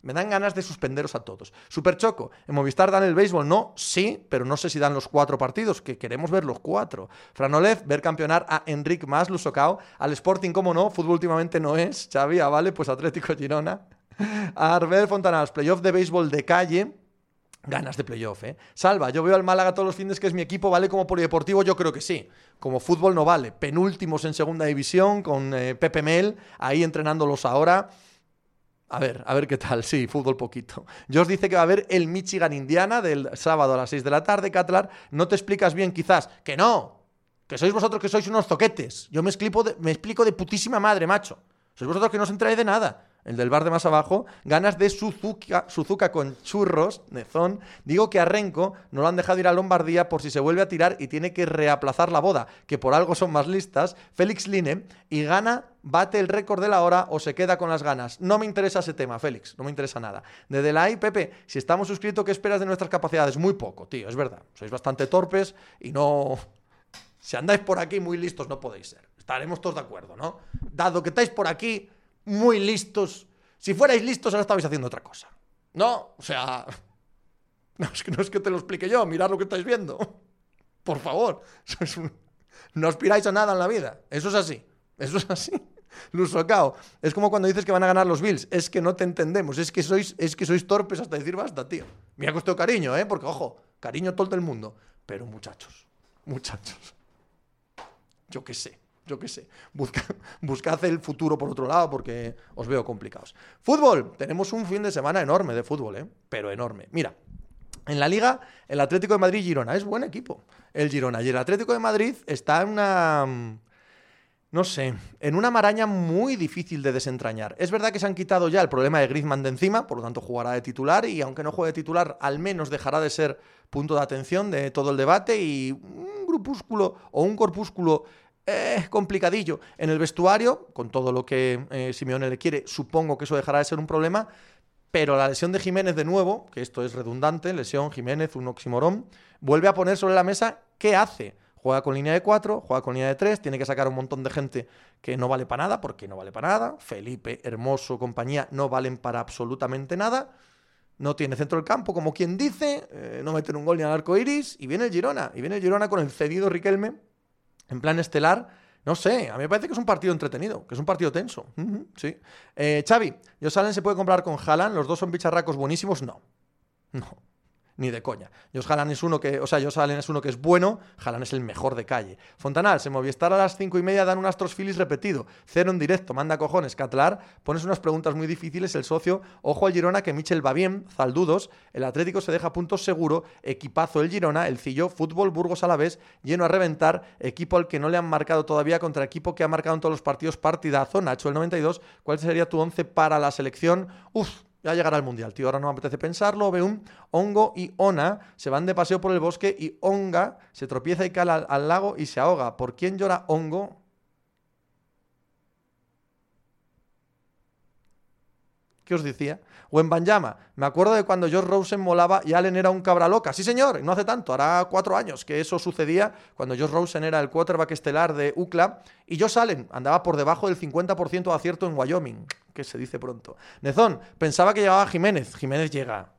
Me dan ganas de suspenderos a todos. Super Choco, ¿en Movistar dan el béisbol? No, sí, pero no sé si dan los cuatro partidos, que queremos ver los cuatro. Franolev, ver campeonar a Enric Mas, Lusocao. Al Sporting, ¿cómo no? Fútbol últimamente no es. Xavi, ah, vale, pues Atlético Girona. Arbel Fontanals, playoff de béisbol de calle. Ganas de playoff, ¿eh? Salva, yo veo al Málaga todos los fines que es mi equipo, ¿vale como polideportivo? Yo creo que sí. Como fútbol no vale. Penúltimos en segunda división con eh, Pepe Mel, ahí entrenándolos ahora. A ver, a ver qué tal. Sí, fútbol poquito. os dice que va a haber el Michigan-Indiana del sábado a las 6 de la tarde, Catlar. No te explicas bien, quizás. Que no. Que sois vosotros que sois unos zoquetes. Yo me explico de, me explico de putísima madre, macho. Sois vosotros que no os enteráis de nada el del bar de más abajo, ganas de Suzuka, con churros, Nezón. Digo que a Renko no lo han dejado ir a Lombardía por si se vuelve a tirar y tiene que reaplazar la boda, que por algo son más listas. Félix Line y gana, bate el récord de la hora o se queda con las ganas. No me interesa ese tema, Félix, no me interesa nada. De Delay, Pepe, si estamos suscritos, ¿qué esperas de nuestras capacidades? Muy poco, tío, es verdad. Sois bastante torpes y no. Si andáis por aquí muy listos, no podéis ser Estaremos todos de acuerdo, ¿no? Dado que estáis por aquí muy listos, si fuerais listos ahora estabais haciendo otra cosa. No, o sea, [LAUGHS] no es que, no es que te lo explique yo, mirad lo que estáis viendo. [LAUGHS] Por favor, [LAUGHS] no aspiráis a nada en la vida. Eso es así. Eso es así. Lusocao. Es como cuando dices que van a ganar los Bills. Es que no te entendemos. Es que sois, es que sois torpes hasta decir basta, tío. Me ha costado cariño, ¿eh? Porque, ojo, cariño todo el mundo. Pero muchachos, muchachos. Yo qué sé, yo qué sé. Busca, [LAUGHS] buscad el futuro por otro lado porque os veo complicados. Fútbol. Tenemos un fin de semana enorme de fútbol, ¿eh? Pero enorme. Mira, en la liga, el Atlético de Madrid-Girona es buen equipo. El Girona. Y el Atlético de Madrid está en una no sé, en una maraña muy difícil de desentrañar. Es verdad que se han quitado ya el problema de Griezmann de encima, por lo tanto jugará de titular y aunque no juegue de titular, al menos dejará de ser punto de atención de todo el debate y un grupúsculo o un corpúsculo eh, complicadillo en el vestuario, con todo lo que eh, Simeone le quiere, supongo que eso dejará de ser un problema, pero la lesión de Jiménez de nuevo, que esto es redundante, lesión Jiménez, un oximorón, vuelve a poner sobre la mesa qué hace Juega con línea de 4, juega con línea de 3, tiene que sacar un montón de gente que no vale para nada, porque no vale para nada. Felipe, Hermoso, compañía, no valen para absolutamente nada. No tiene centro del campo, como quien dice, eh, no meten un gol ni al arco iris, y viene el Girona, y viene el Girona con el cedido Riquelme, en plan estelar. No sé, a mí me parece que es un partido entretenido, que es un partido tenso. sí. Eh, Xavi, se puede comprar con Haaland, los dos son bicharracos buenísimos, no. No ni de coña. Josh es uno que, o sea, Allen es uno que es bueno, Haaland es el mejor de calle. Fontanal, se Movistar a las cinco y media dan un Astros repetido, cero en directo, manda cojones, Catlar, pones unas preguntas muy difíciles, el socio, ojo al Girona que Michel va bien, Zaldudos, el Atlético se deja puntos seguro, equipazo el Girona, el Cillo, fútbol, Burgos a la vez, lleno a reventar, equipo al que no le han marcado todavía contra equipo que ha marcado en todos los partidos partidazo, Nacho el 92, ¿cuál sería tu once para la selección? Uf, ya llegará el Mundial, tío. Ahora no me apetece pensarlo. Ve un Hongo y Ona se van de paseo por el bosque y Onga se tropieza y cae al, lago y se ahoga. ¿Por quién llora Hongo? ¿Qué os decía? O en Banjama, me acuerdo de cuando George Rosen molaba y Allen era un cabra loca. Sí, señor, no hace tanto, hará cuatro años que eso sucedía cuando George Rosen era el quarterback estelar de UCLA y Josh Allen andaba por debajo del 50% de acierto en Wyoming, que se dice pronto. Nezón, pensaba que llegaba Jiménez. Jiménez llega.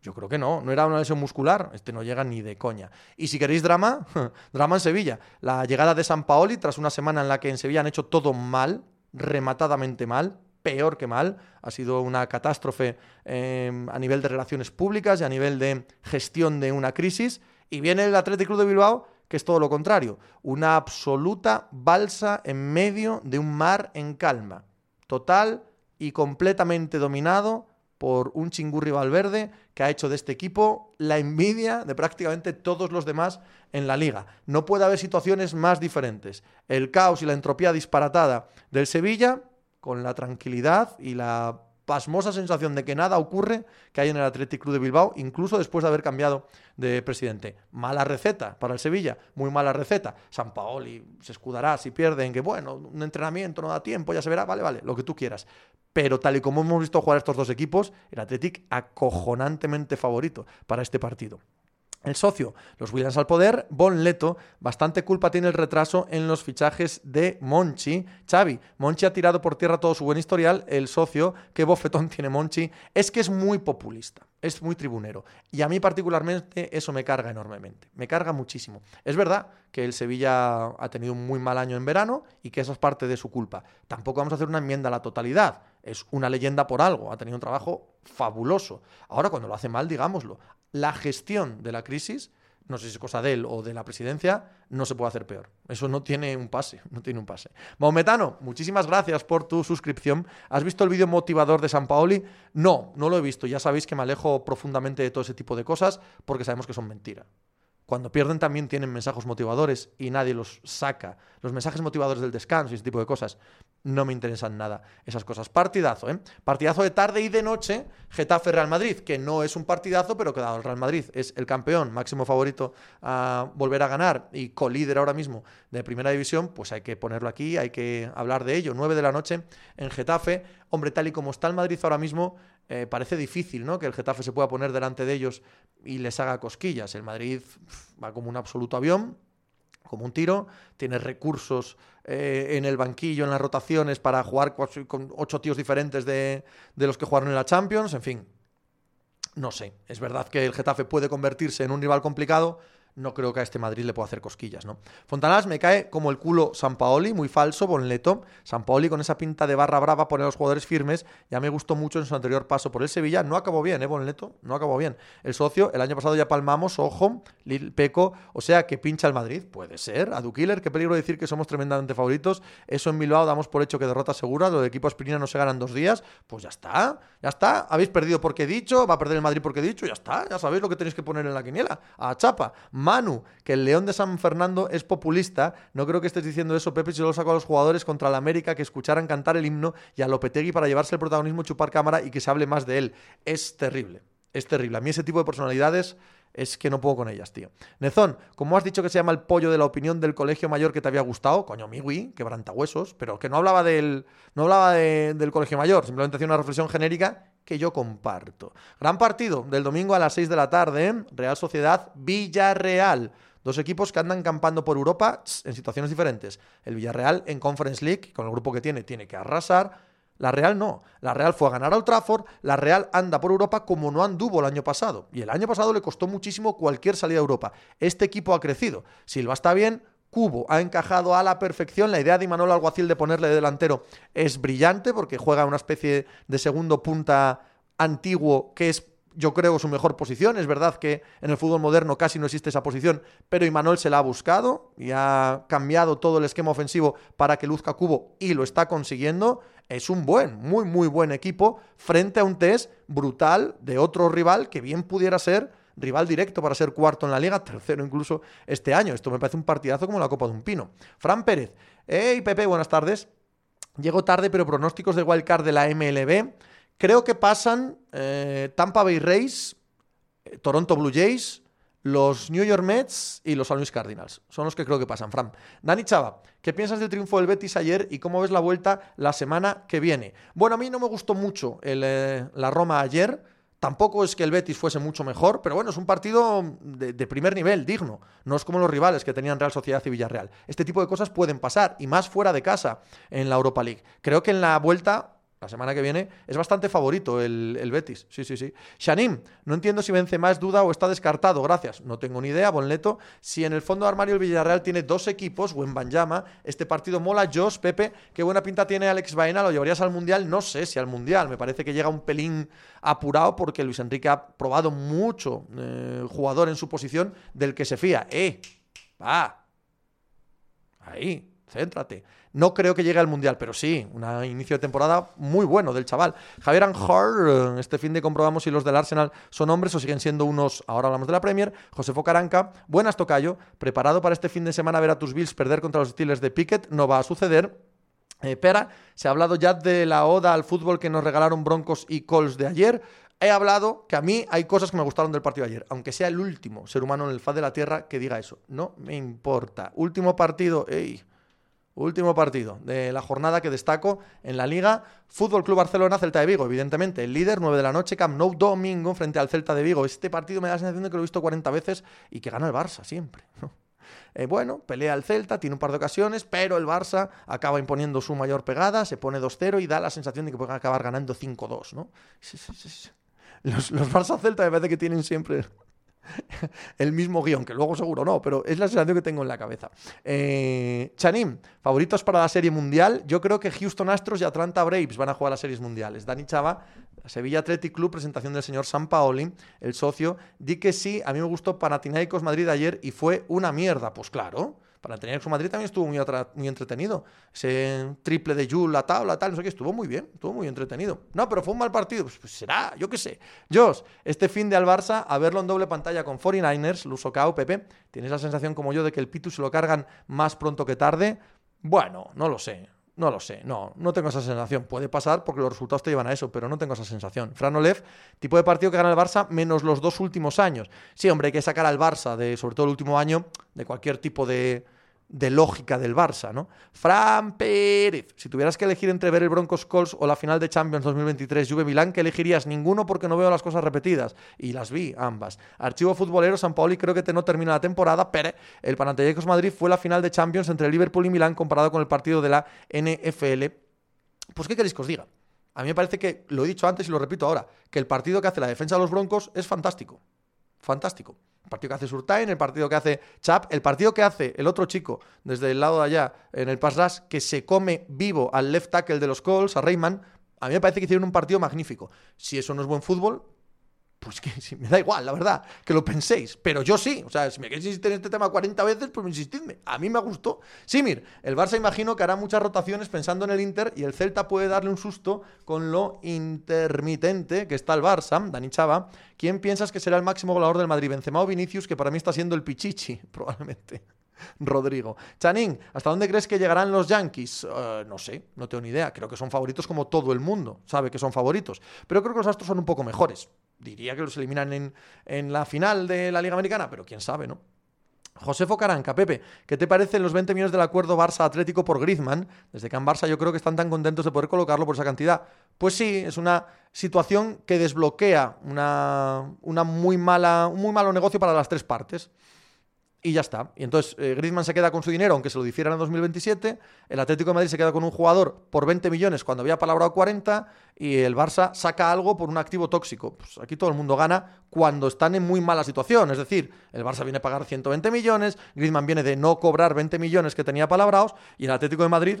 Yo creo que no, no era una lesión muscular, este no llega ni de coña. Y si queréis drama, [LAUGHS] drama en Sevilla. La llegada de San Paoli tras una semana en la que en Sevilla han hecho todo mal, rematadamente mal, peor que mal. Ha sido una catástrofe em, a nivel de relaciones públicas y a nivel de gestión de una crisis. Y viene el Athletic de Bilbao, que es todo lo contrario. Una absoluta balsa en medio de un mar en calma. Total y completamente dominado por un chingurri Valverde que ha hecho de este equipo la envidia de prácticamente todos los demás en la liga. No puede haber situaciones más diferentes. El caos y la entropía disparatada del Sevilla con la tranquilidad y la pasmosa sensación de que nada ocurre que hay en el Athletic Club de Bilbao, incluso después de haber cambiado de presidente. Mala receta para el Sevilla, muy mala receta. San Paoli se escudará si pierden, que bueno, un entrenamiento no da tiempo, ya se verá, vale, vale, lo que tú quieras. Pero tal y como hemos visto jugar estos dos equipos, el Athletic acojonantemente favorito para este partido. El socio, los Williams al poder, Bon Leto, bastante culpa tiene el retraso en los fichajes de Monchi. Xavi, Monchi ha tirado por tierra todo su buen historial, el socio, qué bofetón [LAUGHS] tiene Monchi, es que es muy populista, es muy tribunero. Y a mí particularmente eso me carga enormemente, me carga muchísimo. Es verdad que el Sevilla ha tenido un muy mal año en verano y que eso es parte de su culpa. Tampoco vamos a hacer una enmienda a la totalidad, es una leyenda por algo, ha tenido un trabajo fabuloso. Ahora cuando lo hace mal, digámoslo, la gestión de la crisis, no sé si es cosa de él o de la presidencia, no se puede hacer peor. Eso no tiene un pase, no tiene un pase. Maometano, muchísimas gracias por tu suscripción. ¿Has visto el vídeo motivador de San Paoli? No, no lo he visto. Ya sabéis que me alejo profundamente de todo ese tipo de cosas porque sabemos que son mentira. Cuando pierden también tienen mensajes motivadores y nadie los saca. Los mensajes motivadores del descanso y ese tipo de cosas no me interesan nada esas cosas. Partidazo, ¿eh? Partidazo de tarde y de noche, Getafe Real Madrid, que no es un partidazo, pero que dado el Real Madrid es el campeón, máximo favorito a volver a ganar y colíder ahora mismo de primera división, pues hay que ponerlo aquí, hay que hablar de ello. 9 de la noche en Getafe. Hombre, tal y como está el Madrid ahora mismo, eh, parece difícil ¿no? que el Getafe se pueda poner delante de ellos y les haga cosquillas. El Madrid va como un absoluto avión. como un tiro, tiene recursos eh, en el banquillo, en las rotaciones, para jugar con ocho tíos diferentes de, de los que jugaron en la Champions, en fin. No sé, es verdad que el Getafe puede convertirse en un rival complicado, no creo que a este Madrid le pueda hacer cosquillas, ¿no? Fontanás me cae como el culo San Paoli, muy falso, Bonleto. San Paoli con esa pinta de barra brava pone a los jugadores firmes. Ya me gustó mucho en su anterior paso por el Sevilla. No acabó bien, ¿eh, Bonleto? No acabó bien. El socio, el año pasado ya palmamos, ojo, Lil Peco, o sea que pincha el Madrid. Puede ser. A Killer, qué peligro decir que somos tremendamente favoritos. Eso en Bilbao damos por hecho que derrota segura. Lo de equipo aspirina no se ganan dos días. Pues ya está, ya está. Habéis perdido porque he dicho, va a perder el Madrid porque he dicho, ya está. Ya sabéis lo que tenéis que poner en la quiniela. A chapa. Manu, que el León de San Fernando es populista. No creo que estés diciendo eso, Pepe, si lo saco a los jugadores contra la América que escucharan cantar el himno y a Lopetegui para llevarse el protagonismo, chupar cámara y que se hable más de él. Es terrible. Es terrible. A mí ese tipo de personalidades es que no puedo con ellas, tío. Nezón, como has dicho que se llama el pollo de la opinión del colegio mayor que te había gustado, coño, miwi, quebrantahuesos, pero que no hablaba del, no hablaba del colegio mayor, simplemente hacía una reflexión genérica que yo comparto. Gran partido del domingo a las 6 de la tarde, Real Sociedad Villarreal. Dos equipos que andan campando por Europa en situaciones diferentes. El Villarreal en Conference League, con el grupo que tiene, tiene que arrasar. La Real no. La Real fue a ganar al Trafford. La Real anda por Europa como no anduvo el año pasado. Y el año pasado le costó muchísimo cualquier salida a Europa. Este equipo ha crecido. Silva está bien. Cubo ha encajado a la perfección. La idea de Imanol Alguacil de ponerle de delantero es brillante porque juega una especie de segundo punta antiguo que es yo creo, su mejor posición. Es verdad que en el fútbol moderno casi no existe esa posición, pero Imanol se la ha buscado y ha cambiado todo el esquema ofensivo para que luzca Cubo y lo está consiguiendo. Es un buen, muy, muy buen equipo frente a un test brutal de otro rival que bien pudiera ser rival directo para ser cuarto en la liga, [LAUGHS] tercero incluso este año. Esto me parece un partidazo como la Copa de un Pino. Fran Pérez. Hey, Pepe, buenas tardes. Llego tarde, pero pronósticos de wildcard de la MLB. Creo que pasan eh, Tampa Bay Rays, eh, Toronto Blue Jays, los New York Mets y los San Luis Cardinals. Son los que creo que pasan, Fran. Dani Chava, ¿qué piensas del triunfo del Betis ayer y cómo ves la vuelta la semana que viene? Bueno, a mí no me gustó mucho eh, la Roma ayer. Tampoco es que el Betis fuese mucho mejor, pero bueno, es un partido de, primer nivel, digno. No es como los rivales que tenían Real Sociedad y Villarreal. Este tipo de cosas pueden pasar, y más fuera de casa en la Europa League. Creo que en la vuelta la semana que viene, es bastante favorito el, Betis. Sí, sí, sí. Shanim, no entiendo si vence más duda o está descartado. Gracias. No tengo ni idea, Bonleto. Si en el fondo armario el Villarreal tiene dos equipos, o en Banjama, este partido mola. Josh, Pepe, qué buena pinta tiene Alex Baena. ¿Lo llevarías al Mundial? No sé si al Mundial. Me parece que llega un pelín apurado porque Luis Enrique ha probado mucho eh, jugador en su posición del que se fía. ¡Eh! ¡Va! Ahí, céntrate. No creo que llegue al Mundial, pero sí, un inicio de temporada muy bueno del chaval. Javier Anjar, eh, este fin de comprobamos si los del Arsenal son hombres o siguen siendo unos, ahora hablamos de la Premier. Josefo Caranca, buenas tocayo, preparado para este fin de semana ver a tus Bills perder contra los Steelers de Pickett, no va a suceder. Eh, Pera, se ha hablado ya de la oda al fútbol que nos regalaron Broncos y Colts de ayer. He hablado que a mí hay cosas que me gustaron del partido de ayer, aunque sea el último ser humano en el faz de la tierra que diga eso. No me importa. Último partido, ey, Último partido de la jornada que destaco en la Liga. Fútbol Club Barcelona, Celta de Vigo, evidentemente. El líder, 9 de la noche, Camp Nou, domingo, frente al Celta de Vigo. Este partido me da la sensación de que lo he visto 40 veces y que gana el Barça siempre. Eh, bueno, pelea el Celta, tiene un par de ocasiones, pero el Barça acaba imponiendo su mayor pegada, se pone 2-0 y da la sensación de que puede acabar ganando 5-2, ¿no? Los, los Barça-Celta me parece que tienen siempre [LAUGHS] el mismo guion, que luego seguro no, pero es la sensación que tengo en la cabeza. Eh, Chanim, favoritos para la Serie Mundial. Yo creo que Houston Astros y Atlanta Braves van a jugar las series mundiales. Dani Chava, Sevilla Athletic Club, presentación del señor San Paoli, el socio. Di que sí, a mí me gustó Panathinaikos Madrid ayer y fue una mierda. Pues claro para tener su Madrid también estuvo muy, muy entretenido. Ese triple de Jules, la tabla, tal, no sé qué, estuvo muy bien, estuvo muy entretenido. No, pero fue un mal partido, pues, pues será, yo qué sé. Josh, este fin de al Barça, a verlo en doble pantalla con 49ers, Luso Cao, Pepe, ¿tienes la sensación como yo de que el Pitu se lo cargan más pronto que tarde? Bueno, no lo sé. No lo sé, no, no tengo esa sensación. Puede pasar porque los resultados te llevan a eso, pero no tengo esa sensación. Fran Olev, tipo de partido que gana el Barça menos los dos últimos años. Sí, hombre, hay que sacar al Barça, de, sobre todo el último año, de cualquier tipo de, de lógica del Barça, ¿no? Fran Pérez, si tuvieras que elegir entre ver el Broncos Colts o la final de Champions 2023 Juve Milán, ¿qué elegirías? Ninguno porque no veo las cosas repetidas. Y las vi ambas. Archivo futbolero, San Paoli creo que te no termina la temporada, pero el Panathinaikos Madrid fue la final de Champions entre Liverpool y Milán comparado con el partido de la NFL. Pues, ¿qué queréis que os diga? A mí me parece que, lo he dicho antes y lo repito ahora, que el partido que hace la defensa de los Broncos es fantástico. Fantástico. El partido que hace Surtain, el partido que hace Chap, el partido que hace el otro chico desde el lado de allá en el pass rush, que se come vivo al left tackle de los Colts, a Rayman. A mí me parece que hicieron un partido magnífico. Si eso no es buen fútbol, pues que me da igual, la verdad, que lo penséis. Pero yo sí. O sea, si me queréis insistir en este tema 40 veces, pues insistidme. A mí me gustó. Sí, mir, el Barça imagino que hará muchas rotaciones pensando en el Inter y el Celta puede darle un susto con lo intermitente que está el Barça, Dani Chava. ¿Quién piensas que será el máximo goleador del Madrid? Benzema o Vinicius, que para mí está siendo el Pichichi, [LAUGHS] probablemente. Rodrigo. Chanín, ¿hasta dónde crees que llegarán los Yankees? Eh, no sé, no tengo ni idea. Creo que son favoritos como todo el mundo sabe que son favoritos. Pero creo que los Astros son un poco mejores. Diría que los eliminan en, la final de la Liga Americana, pero quién sabe, ¿no? Josefo Caranca, Pepe, ¿qué te parecen los 20 millones del acuerdo Barça-Atlético por Griezmann? Desde que en Barça yo creo que están tan contentos de poder colocarlo por esa cantidad. Pues sí, es una situación que desbloquea una, una muy mala, un muy malo negocio para las tres partes y ya está. Y entonces eh, Griezmann se queda con su dinero, aunque se lo difieran en 2027. El Atlético de Madrid se queda con un jugador por 20 millones cuando había palabrado 40. Y el Barça saca algo por un activo tóxico. Pues aquí todo el mundo gana cuando están en muy mala situación. Es decir, el Barça viene a pagar 120 millones, Griezmann viene de no cobrar 20 millones que tenía palabrados. Y el Atlético de Madrid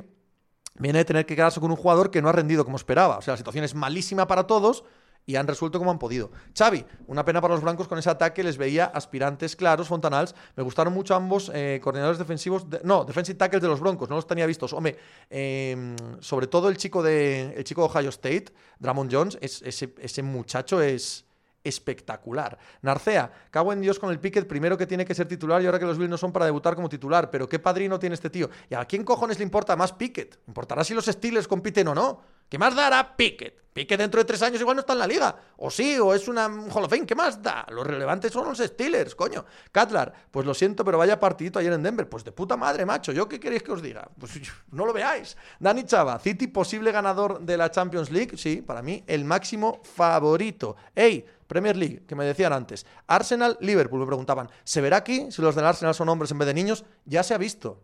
viene de tener que quedarse con un jugador que no ha rendido como esperaba. O sea, la situación es malísima para todos y han resuelto como han podido. Xavi, una pena para los blancos con ese ataque, les veía aspirantes claros, Fontanals. Me gustaron mucho ambos eh, coordinadores defensivos, no, defensive tackles de los broncos, no los tenía vistos. Hombre, em, sobre todo el chico de el chico de Ohio State, Dramon Jones, ese, ese muchacho es espectacular. Narcea, cago en Dios con el Pickett, primero que tiene que ser titular y ahora que los Bills no son para debutar como titular, pero qué padrino tiene este tío. ¿Y a quién cojones le importa más Pickett? ¿Importará si los Steelers compiten o no? ¿Qué más dará Pickett? Pickett dentro de tres años igual no está en la liga. O sí, o es una Hall of Fame. ¿Qué más da? Los relevantes son los Steelers, coño. Catlar, pues lo siento, pero vaya partidito ayer en Denver. Pues de puta madre, macho. ¿Yo qué queréis que os diga? Pues no lo veáis. Dani Chava, City, posible ganador de la Champions League. Sí, para mí, el máximo favorito. Ey, Premier League, que me decían antes. Arsenal, Liverpool, me preguntaban. ¿Se verá aquí si los del Arsenal son hombres en vez de niños? Ya se ha visto.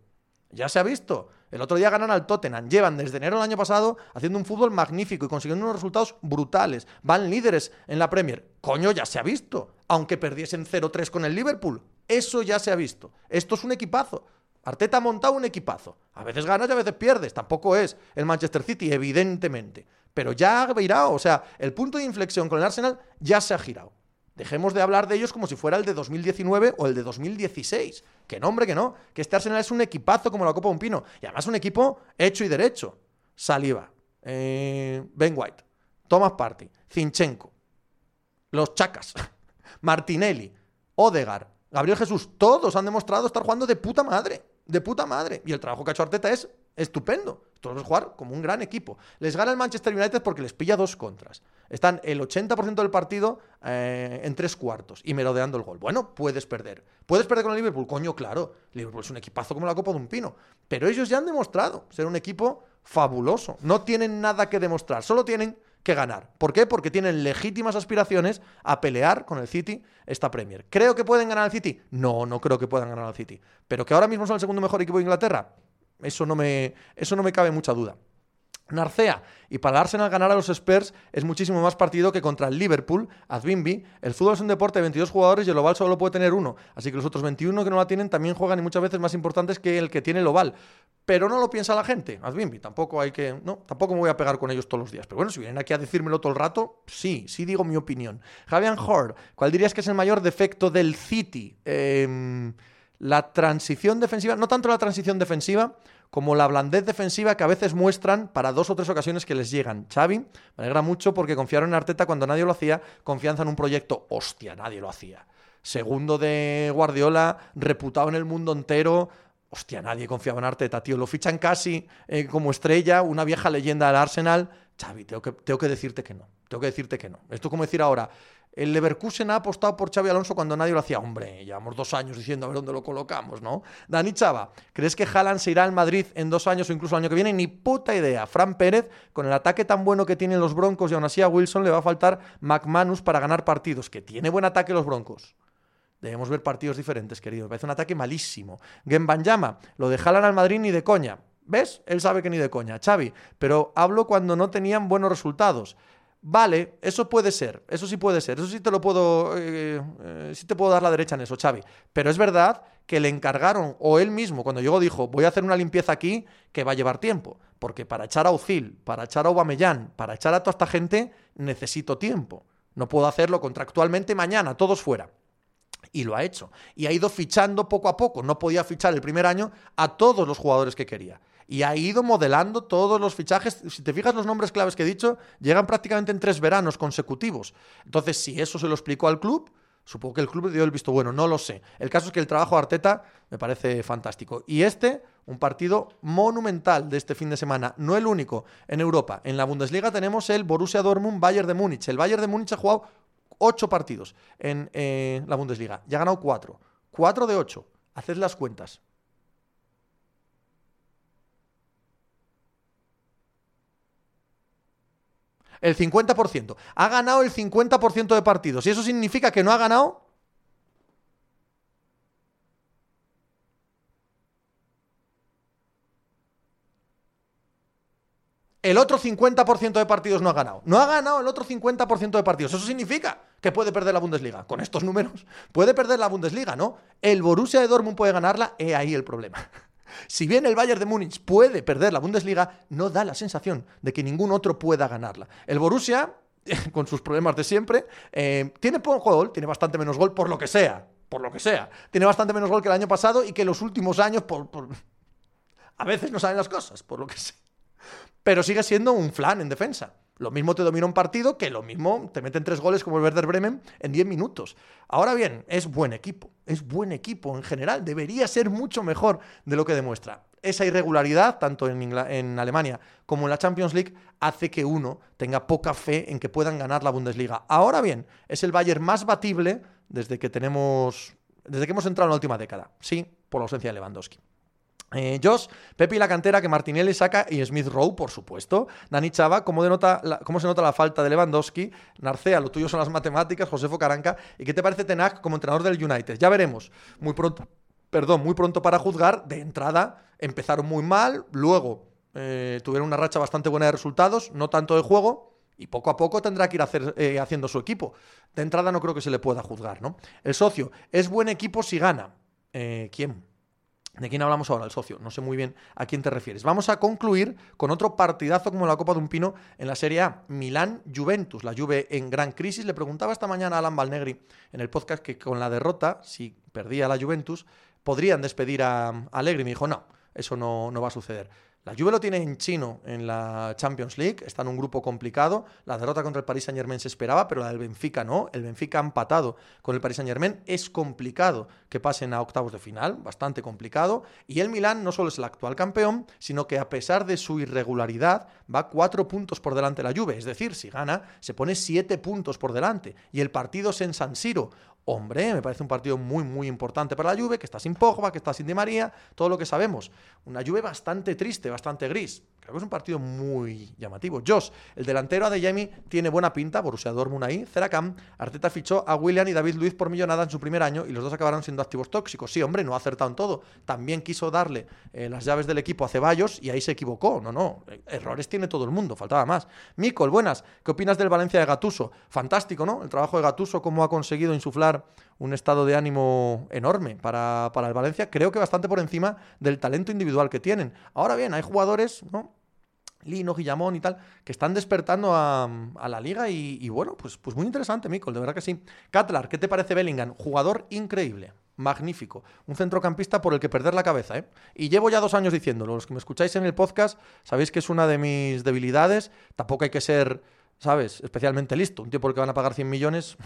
Ya se ha visto. El otro día ganan al Tottenham. Llevan desde enero del año pasado haciendo un fútbol magnífico y consiguiendo unos resultados brutales. Van líderes en la Premier. Coño, ya se ha visto. Aunque perdiesen 0-3 con el Liverpool. Eso ya se ha visto. Esto es un equipazo. Arteta ha montado un equipazo. A veces ganas y a veces pierdes. Tampoco es el Manchester City, evidentemente. Pero ya ha virado. O sea, el punto de inflexión con el Arsenal ya se ha girado. Dejemos de hablar de ellos como si fuera el de 2019 o el de 2016. Que no, hombre, que no. Que este Arsenal es un equipazo como la Copa de un Pino. Y además un equipo hecho y derecho. Saliva, eh, Ben White, Thomas Party, Zinchenko, los Chacas, [LAUGHS] Martinelli, Odegar, Gabriel Jesús. Todos han demostrado estar jugando de puta madre. De puta madre. Y el trabajo que ha hecho Arteta es estupendo. Todos jugar como un gran equipo. Les gana el Manchester United porque les pilla dos contras. Están el 80% del partido eh, en tres cuartos y merodeando el gol. Bueno, puedes perder. ¿Puedes perder con el Liverpool? Coño, claro. Liverpool es un equipazo como la Copa de un Pino. Pero ellos ya han demostrado ser un equipo fabuloso. No tienen nada que demostrar, solo tienen que ganar. ¿Por qué? Porque tienen legítimas aspiraciones a pelear con el City esta Premier. ¿Creo que pueden ganar al City? No, no creo que puedan ganar al City. Pero que ahora mismo son el segundo mejor equipo de Inglaterra, eso no me, eso no me cabe mucha duda. Narcea. Y para Arsenal ganar a los Spurs es muchísimo más partido que contra el Liverpool, Adbimbi. El fútbol es un deporte de 22 jugadores y el oval solo puede tener uno. Así que los otros 21 que no la tienen también juegan y muchas veces más importantes que el que tiene el oval. Pero no lo piensa la gente, Adbimbi. Tampoco hay que. No, tampoco me voy a pegar con ellos todos los días. Pero bueno, si vienen aquí a decírmelo todo el rato, sí, sí digo mi opinión. Javier Hord, ¿cuál dirías que es el mayor defecto del City? Eh la transición defensiva, no tanto la transición defensiva, como la blandez defensiva que a veces muestran para dos o tres ocasiones que les llegan. Xavi me alegra mucho porque confiaron en Arteta cuando nadie lo hacía, confianza en un proyecto, hostia, nadie lo hacía. Segundo de Guardiola, reputado en el mundo entero, hostia, nadie confiaba en Arteta, tío. Lo fichan casi eh, como estrella, una vieja leyenda del Arsenal. Xavi, tengo que, tengo que decirte que no. Tengo que decirte que no. Esto es como decir ahora, El Leverkusen ha apostado por Xavi Alonso cuando nadie lo hacía. Hombre, llevamos dos años diciendo a ver dónde lo colocamos, ¿no? Dani Chava, ¿crees que Haaland se irá al Madrid en dos años o incluso el año que viene? Ni puta idea. Fran Pérez, con el ataque tan bueno que tienen los Broncos y aún así a Wilson le va a faltar McManus para ganar partidos. Que tiene buen ataque los Broncos. Debemos ver partidos diferentes, querido. Me parece un ataque malísimo. Genbanyama, lo de Haaland al Madrid ni de coña. ¿Ves? Él sabe que ni de coña, Xavi. Pero hablo cuando no tenían buenos resultados. Vale, eso puede ser, eso sí puede ser, eso sí te lo puedo, eh, eh, sí te puedo dar la derecha en eso, Xavi. Pero es verdad que le encargaron, o él mismo, cuando llegó, dijo, voy a hacer una limpieza aquí que va a llevar tiempo. Porque para echar a Ozil, para echar a Aubameyang, para echar a toda esta gente, necesito tiempo. No puedo hacerlo contractualmente mañana, todos fuera. Y lo ha hecho. Y ha ido fichando poco a poco. No podía fichar el primer año a todos los jugadores que quería y ha ido modelando todos los fichajes. Si te fijas los nombres claves que he dicho, llegan prácticamente en tres veranos consecutivos. Entonces, si eso se lo explicó al club, supongo que el club dio el visto bueno, no lo sé. El caso es que el trabajo de Arteta me parece fantástico. Y este, un partido monumental de este fin de semana, no el único en Europa. En la Bundesliga tenemos el Borussia Dortmund Bayern de Múnich. El Bayern de Múnich ha jugado ocho partidos en eh, la Bundesliga. Ya ha ganado cuatro. Cuatro de ocho. Haced las cuentas. El 50%. Ha ganado el 50% de partidos. Y eso significa que no ha ganado. El otro 50% de partidos no ha ganado. No ha ganado el otro 50% de partidos. Eso significa que puede perder la Bundesliga. Con estos números, puede perder la Bundesliga, ¿no? El Borussia de Dortmund puede ganarla. He ahí el problema. Si bien el Bayern de Múnich puede perder la Bundesliga, no da la sensación de que ningún otro pueda ganarla. El Borussia, [LAUGHS] con sus problemas de siempre, eh, tiene poco gol, tiene bastante menos gol por lo que sea, por lo que sea. Tiene bastante menos gol que el año pasado y que los últimos años, por, a veces no salen las cosas, por lo que sea. Pero sigue siendo un flan en defensa. Lo mismo te domina un partido que lo mismo te meten tres goles como el Werder Bremen en 10 minutos. Ahora bien, es buen equipo, es buen equipo en general, debería ser mucho mejor de lo que demuestra. Esa irregularidad, tanto en, en Alemania como en la Champions League, hace que uno tenga poca fe en que puedan ganar la Bundesliga. Ahora bien, es el Bayern más batible desde que tenemos, desde que hemos entrado en la última década. Sí, por la ausencia de Lewandowski. Eh, Josh, Pepe y la cantera que Martinelli saca y Smith Rowe, por supuesto. Dani Chava, ¿cómo, denota ¿cómo se nota la falta de Lewandowski? Narcea, lo tuyo son las matemáticas. Josefo Caranca. ¿Y qué te parece Tenag como entrenador del United? Ya veremos. Muy pronto, perdón, muy pronto para juzgar. De entrada empezaron muy mal, luego eh, tuvieron una racha bastante buena de resultados, no tanto de juego. Y poco a poco tendrá que ir eh, haciendo su equipo. De entrada no creo que se le pueda juzgar, ¿no? El socio, es buen equipo si gana. ¿Quién? ¿De quién hablamos ahora? El socio. No sé muy bien a quién te refieres. Vamos a concluir con otro partidazo como la Copa de un Pino en la Serie A. Milán-Juventus. La Juve en gran crisis. Le preguntaba esta mañana a Alan Balnegri en el podcast que con la derrota, si perdía la Juventus, podrían despedir a Allegri. Me dijo, no, eso no, no va a suceder. La Juve lo tiene en chino en la Champions League, está en un grupo complicado. La derrota contra el Paris Saint-Germain se esperaba, pero la del Benfica no. El Benfica ha empatado con el Paris Saint-Germain. Es complicado que pasen a octavos de final, bastante complicado. Y el Milán no solo es el actual campeón, sino que a pesar de su irregularidad, va cuatro puntos por delante de la Juve. Es decir, si gana, se pone siete puntos por delante. Y el partido es en San Siro. Hombre, me parece un partido muy, muy importante para la Juve, que está sin Pogba, que está sin Di María, todo lo que sabemos. Una Juve bastante triste, bastante gris. Creo que es un partido muy llamativo. Josh, el delantero de Jamie tiene buena pinta, Borussia Dortmund ahí, Ceracam, Arteta fichó a William y David Luiz por millonada en su primer año y los dos acabaron siendo activos tóxicos. Sí, hombre, no ha acertado en todo. También quiso darle eh, las llaves del equipo a Ceballos y ahí se equivocó. No, no, errores tiene todo el mundo, faltaba más. Micol, buenas, ¿qué opinas del Valencia de Gatuso? Fantástico, ¿no? El trabajo de Gatuso, cómo ha conseguido insuflar un estado de ánimo enorme para, para el Valencia, creo que bastante por encima del talento individual que tienen. Ahora bien, hay jugadores, ¿no? Lino, Guillamón y tal, que están despertando a, la liga y, bueno, pues, pues muy interesante, Mikol, de verdad que sí. Catlar, ¿qué te parece Bellingham? Jugador increíble, magnífico, un centrocampista por el que perder la cabeza, ¿eh? Y llevo ya dos años diciéndolo, los que me escucháis en el podcast sabéis que es una de mis debilidades, tampoco hay que ser, ¿sabes?, especialmente listo, un tipo por el que van a pagar 100 millones,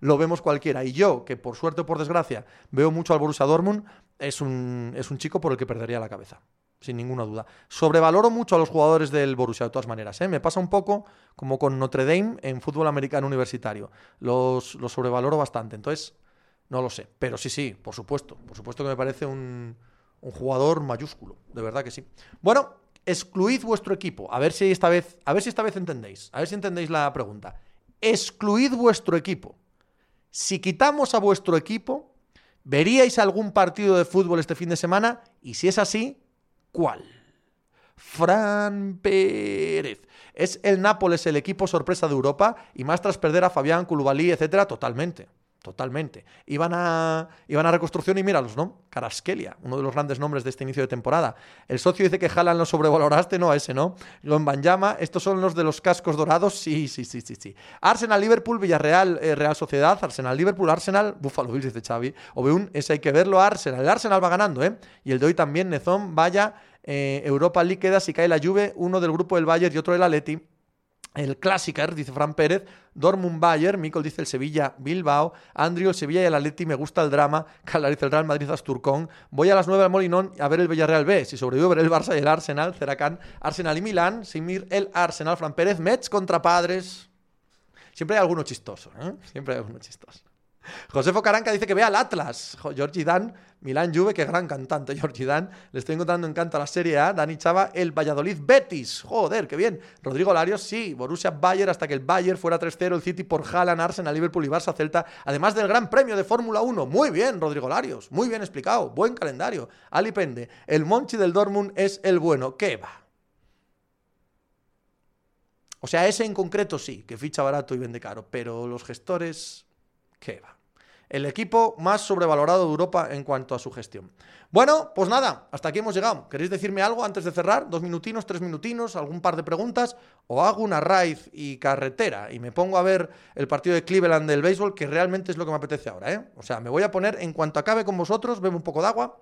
lo vemos cualquiera. Y yo, que por suerte o por desgracia veo mucho al Borussia Dortmund, es un, es un chico por el que perdería la cabeza. sin ninguna duda. Sobrevaloro mucho a los jugadores del Borussia, de todas maneras. ¿eh? Me pasa un poco como con Notre Dame en fútbol americano universitario. Los, los sobrevaloro bastante. Entonces, no lo sé. Pero sí, sí, por supuesto. Por supuesto que me parece un, un jugador mayúsculo. De verdad que sí. Bueno, excluid vuestro equipo. A ver si esta vez, a ver si esta vez entendéis. A ver si entendéis la pregunta. Excluid vuestro equipo. Si quitamos a vuestro equipo, ¿veríais algún partido de fútbol este fin de semana? Y si es así, ¿cuál? Fran Pérez. ¿Es el Nápoles el equipo sorpresa de Europa? Y más tras perder a Fabián, Koulibaly, etcétera, totalmente. Totalmente. Iban a, iban a reconstrucción y míralos, ¿no? Caraskelia, uno de los grandes nombres de este inicio de temporada. El socio dice que Jalan lo sobrevaloraste, no a ese, ¿no? Lo Banyama, estos son los de los cascos dorados, sí, sí, sí, sí, sí. Arsenal, Liverpool, Villarreal, eh, Real Sociedad, Arsenal, Liverpool, Arsenal, Buffalo Bills, dice Xavi. un ese hay que verlo, Arsenal. El Arsenal va ganando, ¿eh? Y el de hoy también, Nezón, vaya, eh, Europa League si cae la Juve, uno del grupo del Bayern y otro del Atleti. El Clásiker, dice Fran Pérez. Dortmund Bayer. Mikol dice el Sevilla Bilbao. Andrew, el Sevilla y el Atleti. Me gusta el drama. [LAUGHS] Calar dice el Real Madrid Asturcón. Voy a las 9 al Molinón a ver el Villarreal B. Si sobrevivo, ver el Barça y el Arsenal. Ceracán, Arsenal y Milán. Simir, el Arsenal. Fran Pérez. Mets contra Padres. Siempre hay alguno chistoso, ¿eh? Siempre hay alguno chistoso. Josefo Caranca dice que vea al Atlas. Georgie Dan, Milán Juve, qué gran cantante Georgie Dan. Le estoy encontrando encanto a la Serie A. Dani Chava, el Valladolid Betis. Joder, qué bien. Rodrigo Larios, sí. Borussia Bayer hasta que el Bayer fuera 3-0. El City por Haaland, Arsenal, Liverpool y Barça Celta. Además del Gran Premio de Fórmula 1. Muy bien, Rodrigo Larios. Muy bien explicado. Buen calendario. Ali Pende. El Monchi del Dortmund es el bueno. ¿Qué va? O sea, ese en concreto sí, que ficha barato y vende caro. Pero los gestores ¿Qué va? El equipo más sobrevalorado de Europa en cuanto a su gestión. Bueno, pues nada, hasta aquí hemos llegado. ¿Queréis decirme algo antes de cerrar? ¿Dos minutinos, tres minutinos, algún par de preguntas? ¿O hago una raíz y carretera y me pongo a ver el partido de Cleveland del béisbol, que realmente es lo que me apetece ahora, ¿eh? O sea, me voy a poner, en cuanto acabe con vosotros, bebo un poco de agua,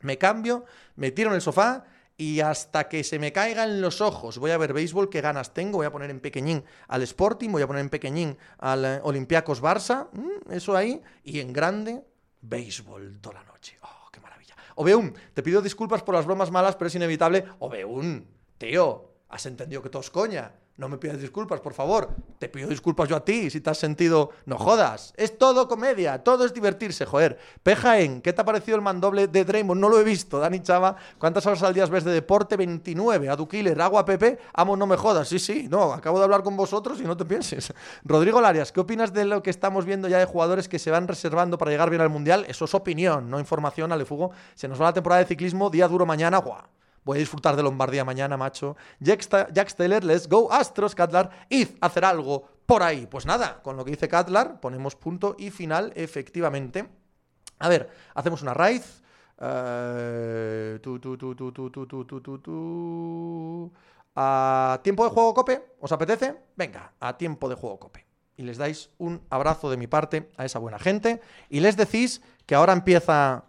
me cambio, me tiro en el sofá y hasta que se me caigan los ojos voy a ver béisbol, qué ganas tengo, voy a poner en pequeñín al Sporting, voy a poner en pequeñín al eh, Olympiacos Barça, mm, eso ahí, y en grande, béisbol toda la noche. Oh, qué maravilla. Obeun, te pido disculpas por las bromas malas, pero es inevitable. Obeun, tío, has entendido que todos coña. No me pidas disculpas, por favor. Te pido disculpas yo a ti si te has sentido. No jodas. Es todo comedia, todo es divertirse, joder. Pejaen, ¿qué te ha parecido el mandoble de Draymond? No lo he visto. Dani Chava, ¿cuántas horas al día ves de deporte? 29. Adukiller, Agua Pepe, amo, no me jodas. Sí, sí, no, acabo de hablar con vosotros y no te pienses. [LAUGHS] Rodrigo Larias, ¿qué opinas de lo que estamos viendo ya de jugadores que se van reservando para llegar bien al mundial? Eso es opinión, no información, Alefugo. Se nos va la temporada de ciclismo, día duro mañana, guau. Voy a disfrutar de Lombardía mañana, macho. Jack, Taylor, let's go. Astros, Catlar, id hacer algo por ahí. Pues nada, con lo que dice Catlar, ponemos punto y final, efectivamente. A ver, hacemos una raíz. A tiempo de juego cope, ¿os apetece? Venga, a tiempo de juego cope. Y les dais un abrazo de mi parte a esa buena gente. Y les decís que ahora empieza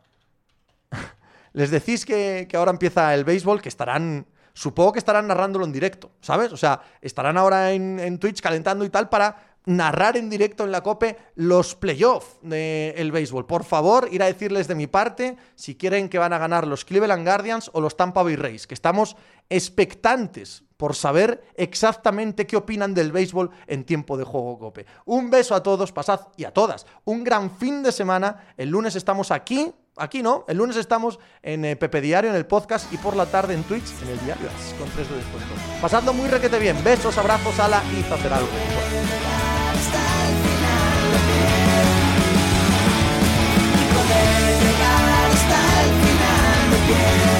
les decís que, ahora empieza el béisbol, que estarán, supongo que estarán narrándolo en directo, ¿sabes? O sea, estarán ahora en, Twitch calentando y tal para narrar en directo en la COPE los playoffs del béisbol. Por favor, ir a decirles de mi parte si quieren que van a ganar los Cleveland Guardians o los Tampa Bay Rays, que estamos expectantes por saber exactamente qué opinan del béisbol en tiempo de juego COPE. Un beso a todos, pasad y a todas. Un gran fin de semana. El lunes estamos aquí Aquí no, el lunes estamos en eh, Pepe Diario, en el podcast y por la tarde en Twitch, en el diario, con tres de descuento. Pasadlo muy requete bien. Besos, abrazos, ala y hacer algo. Bueno.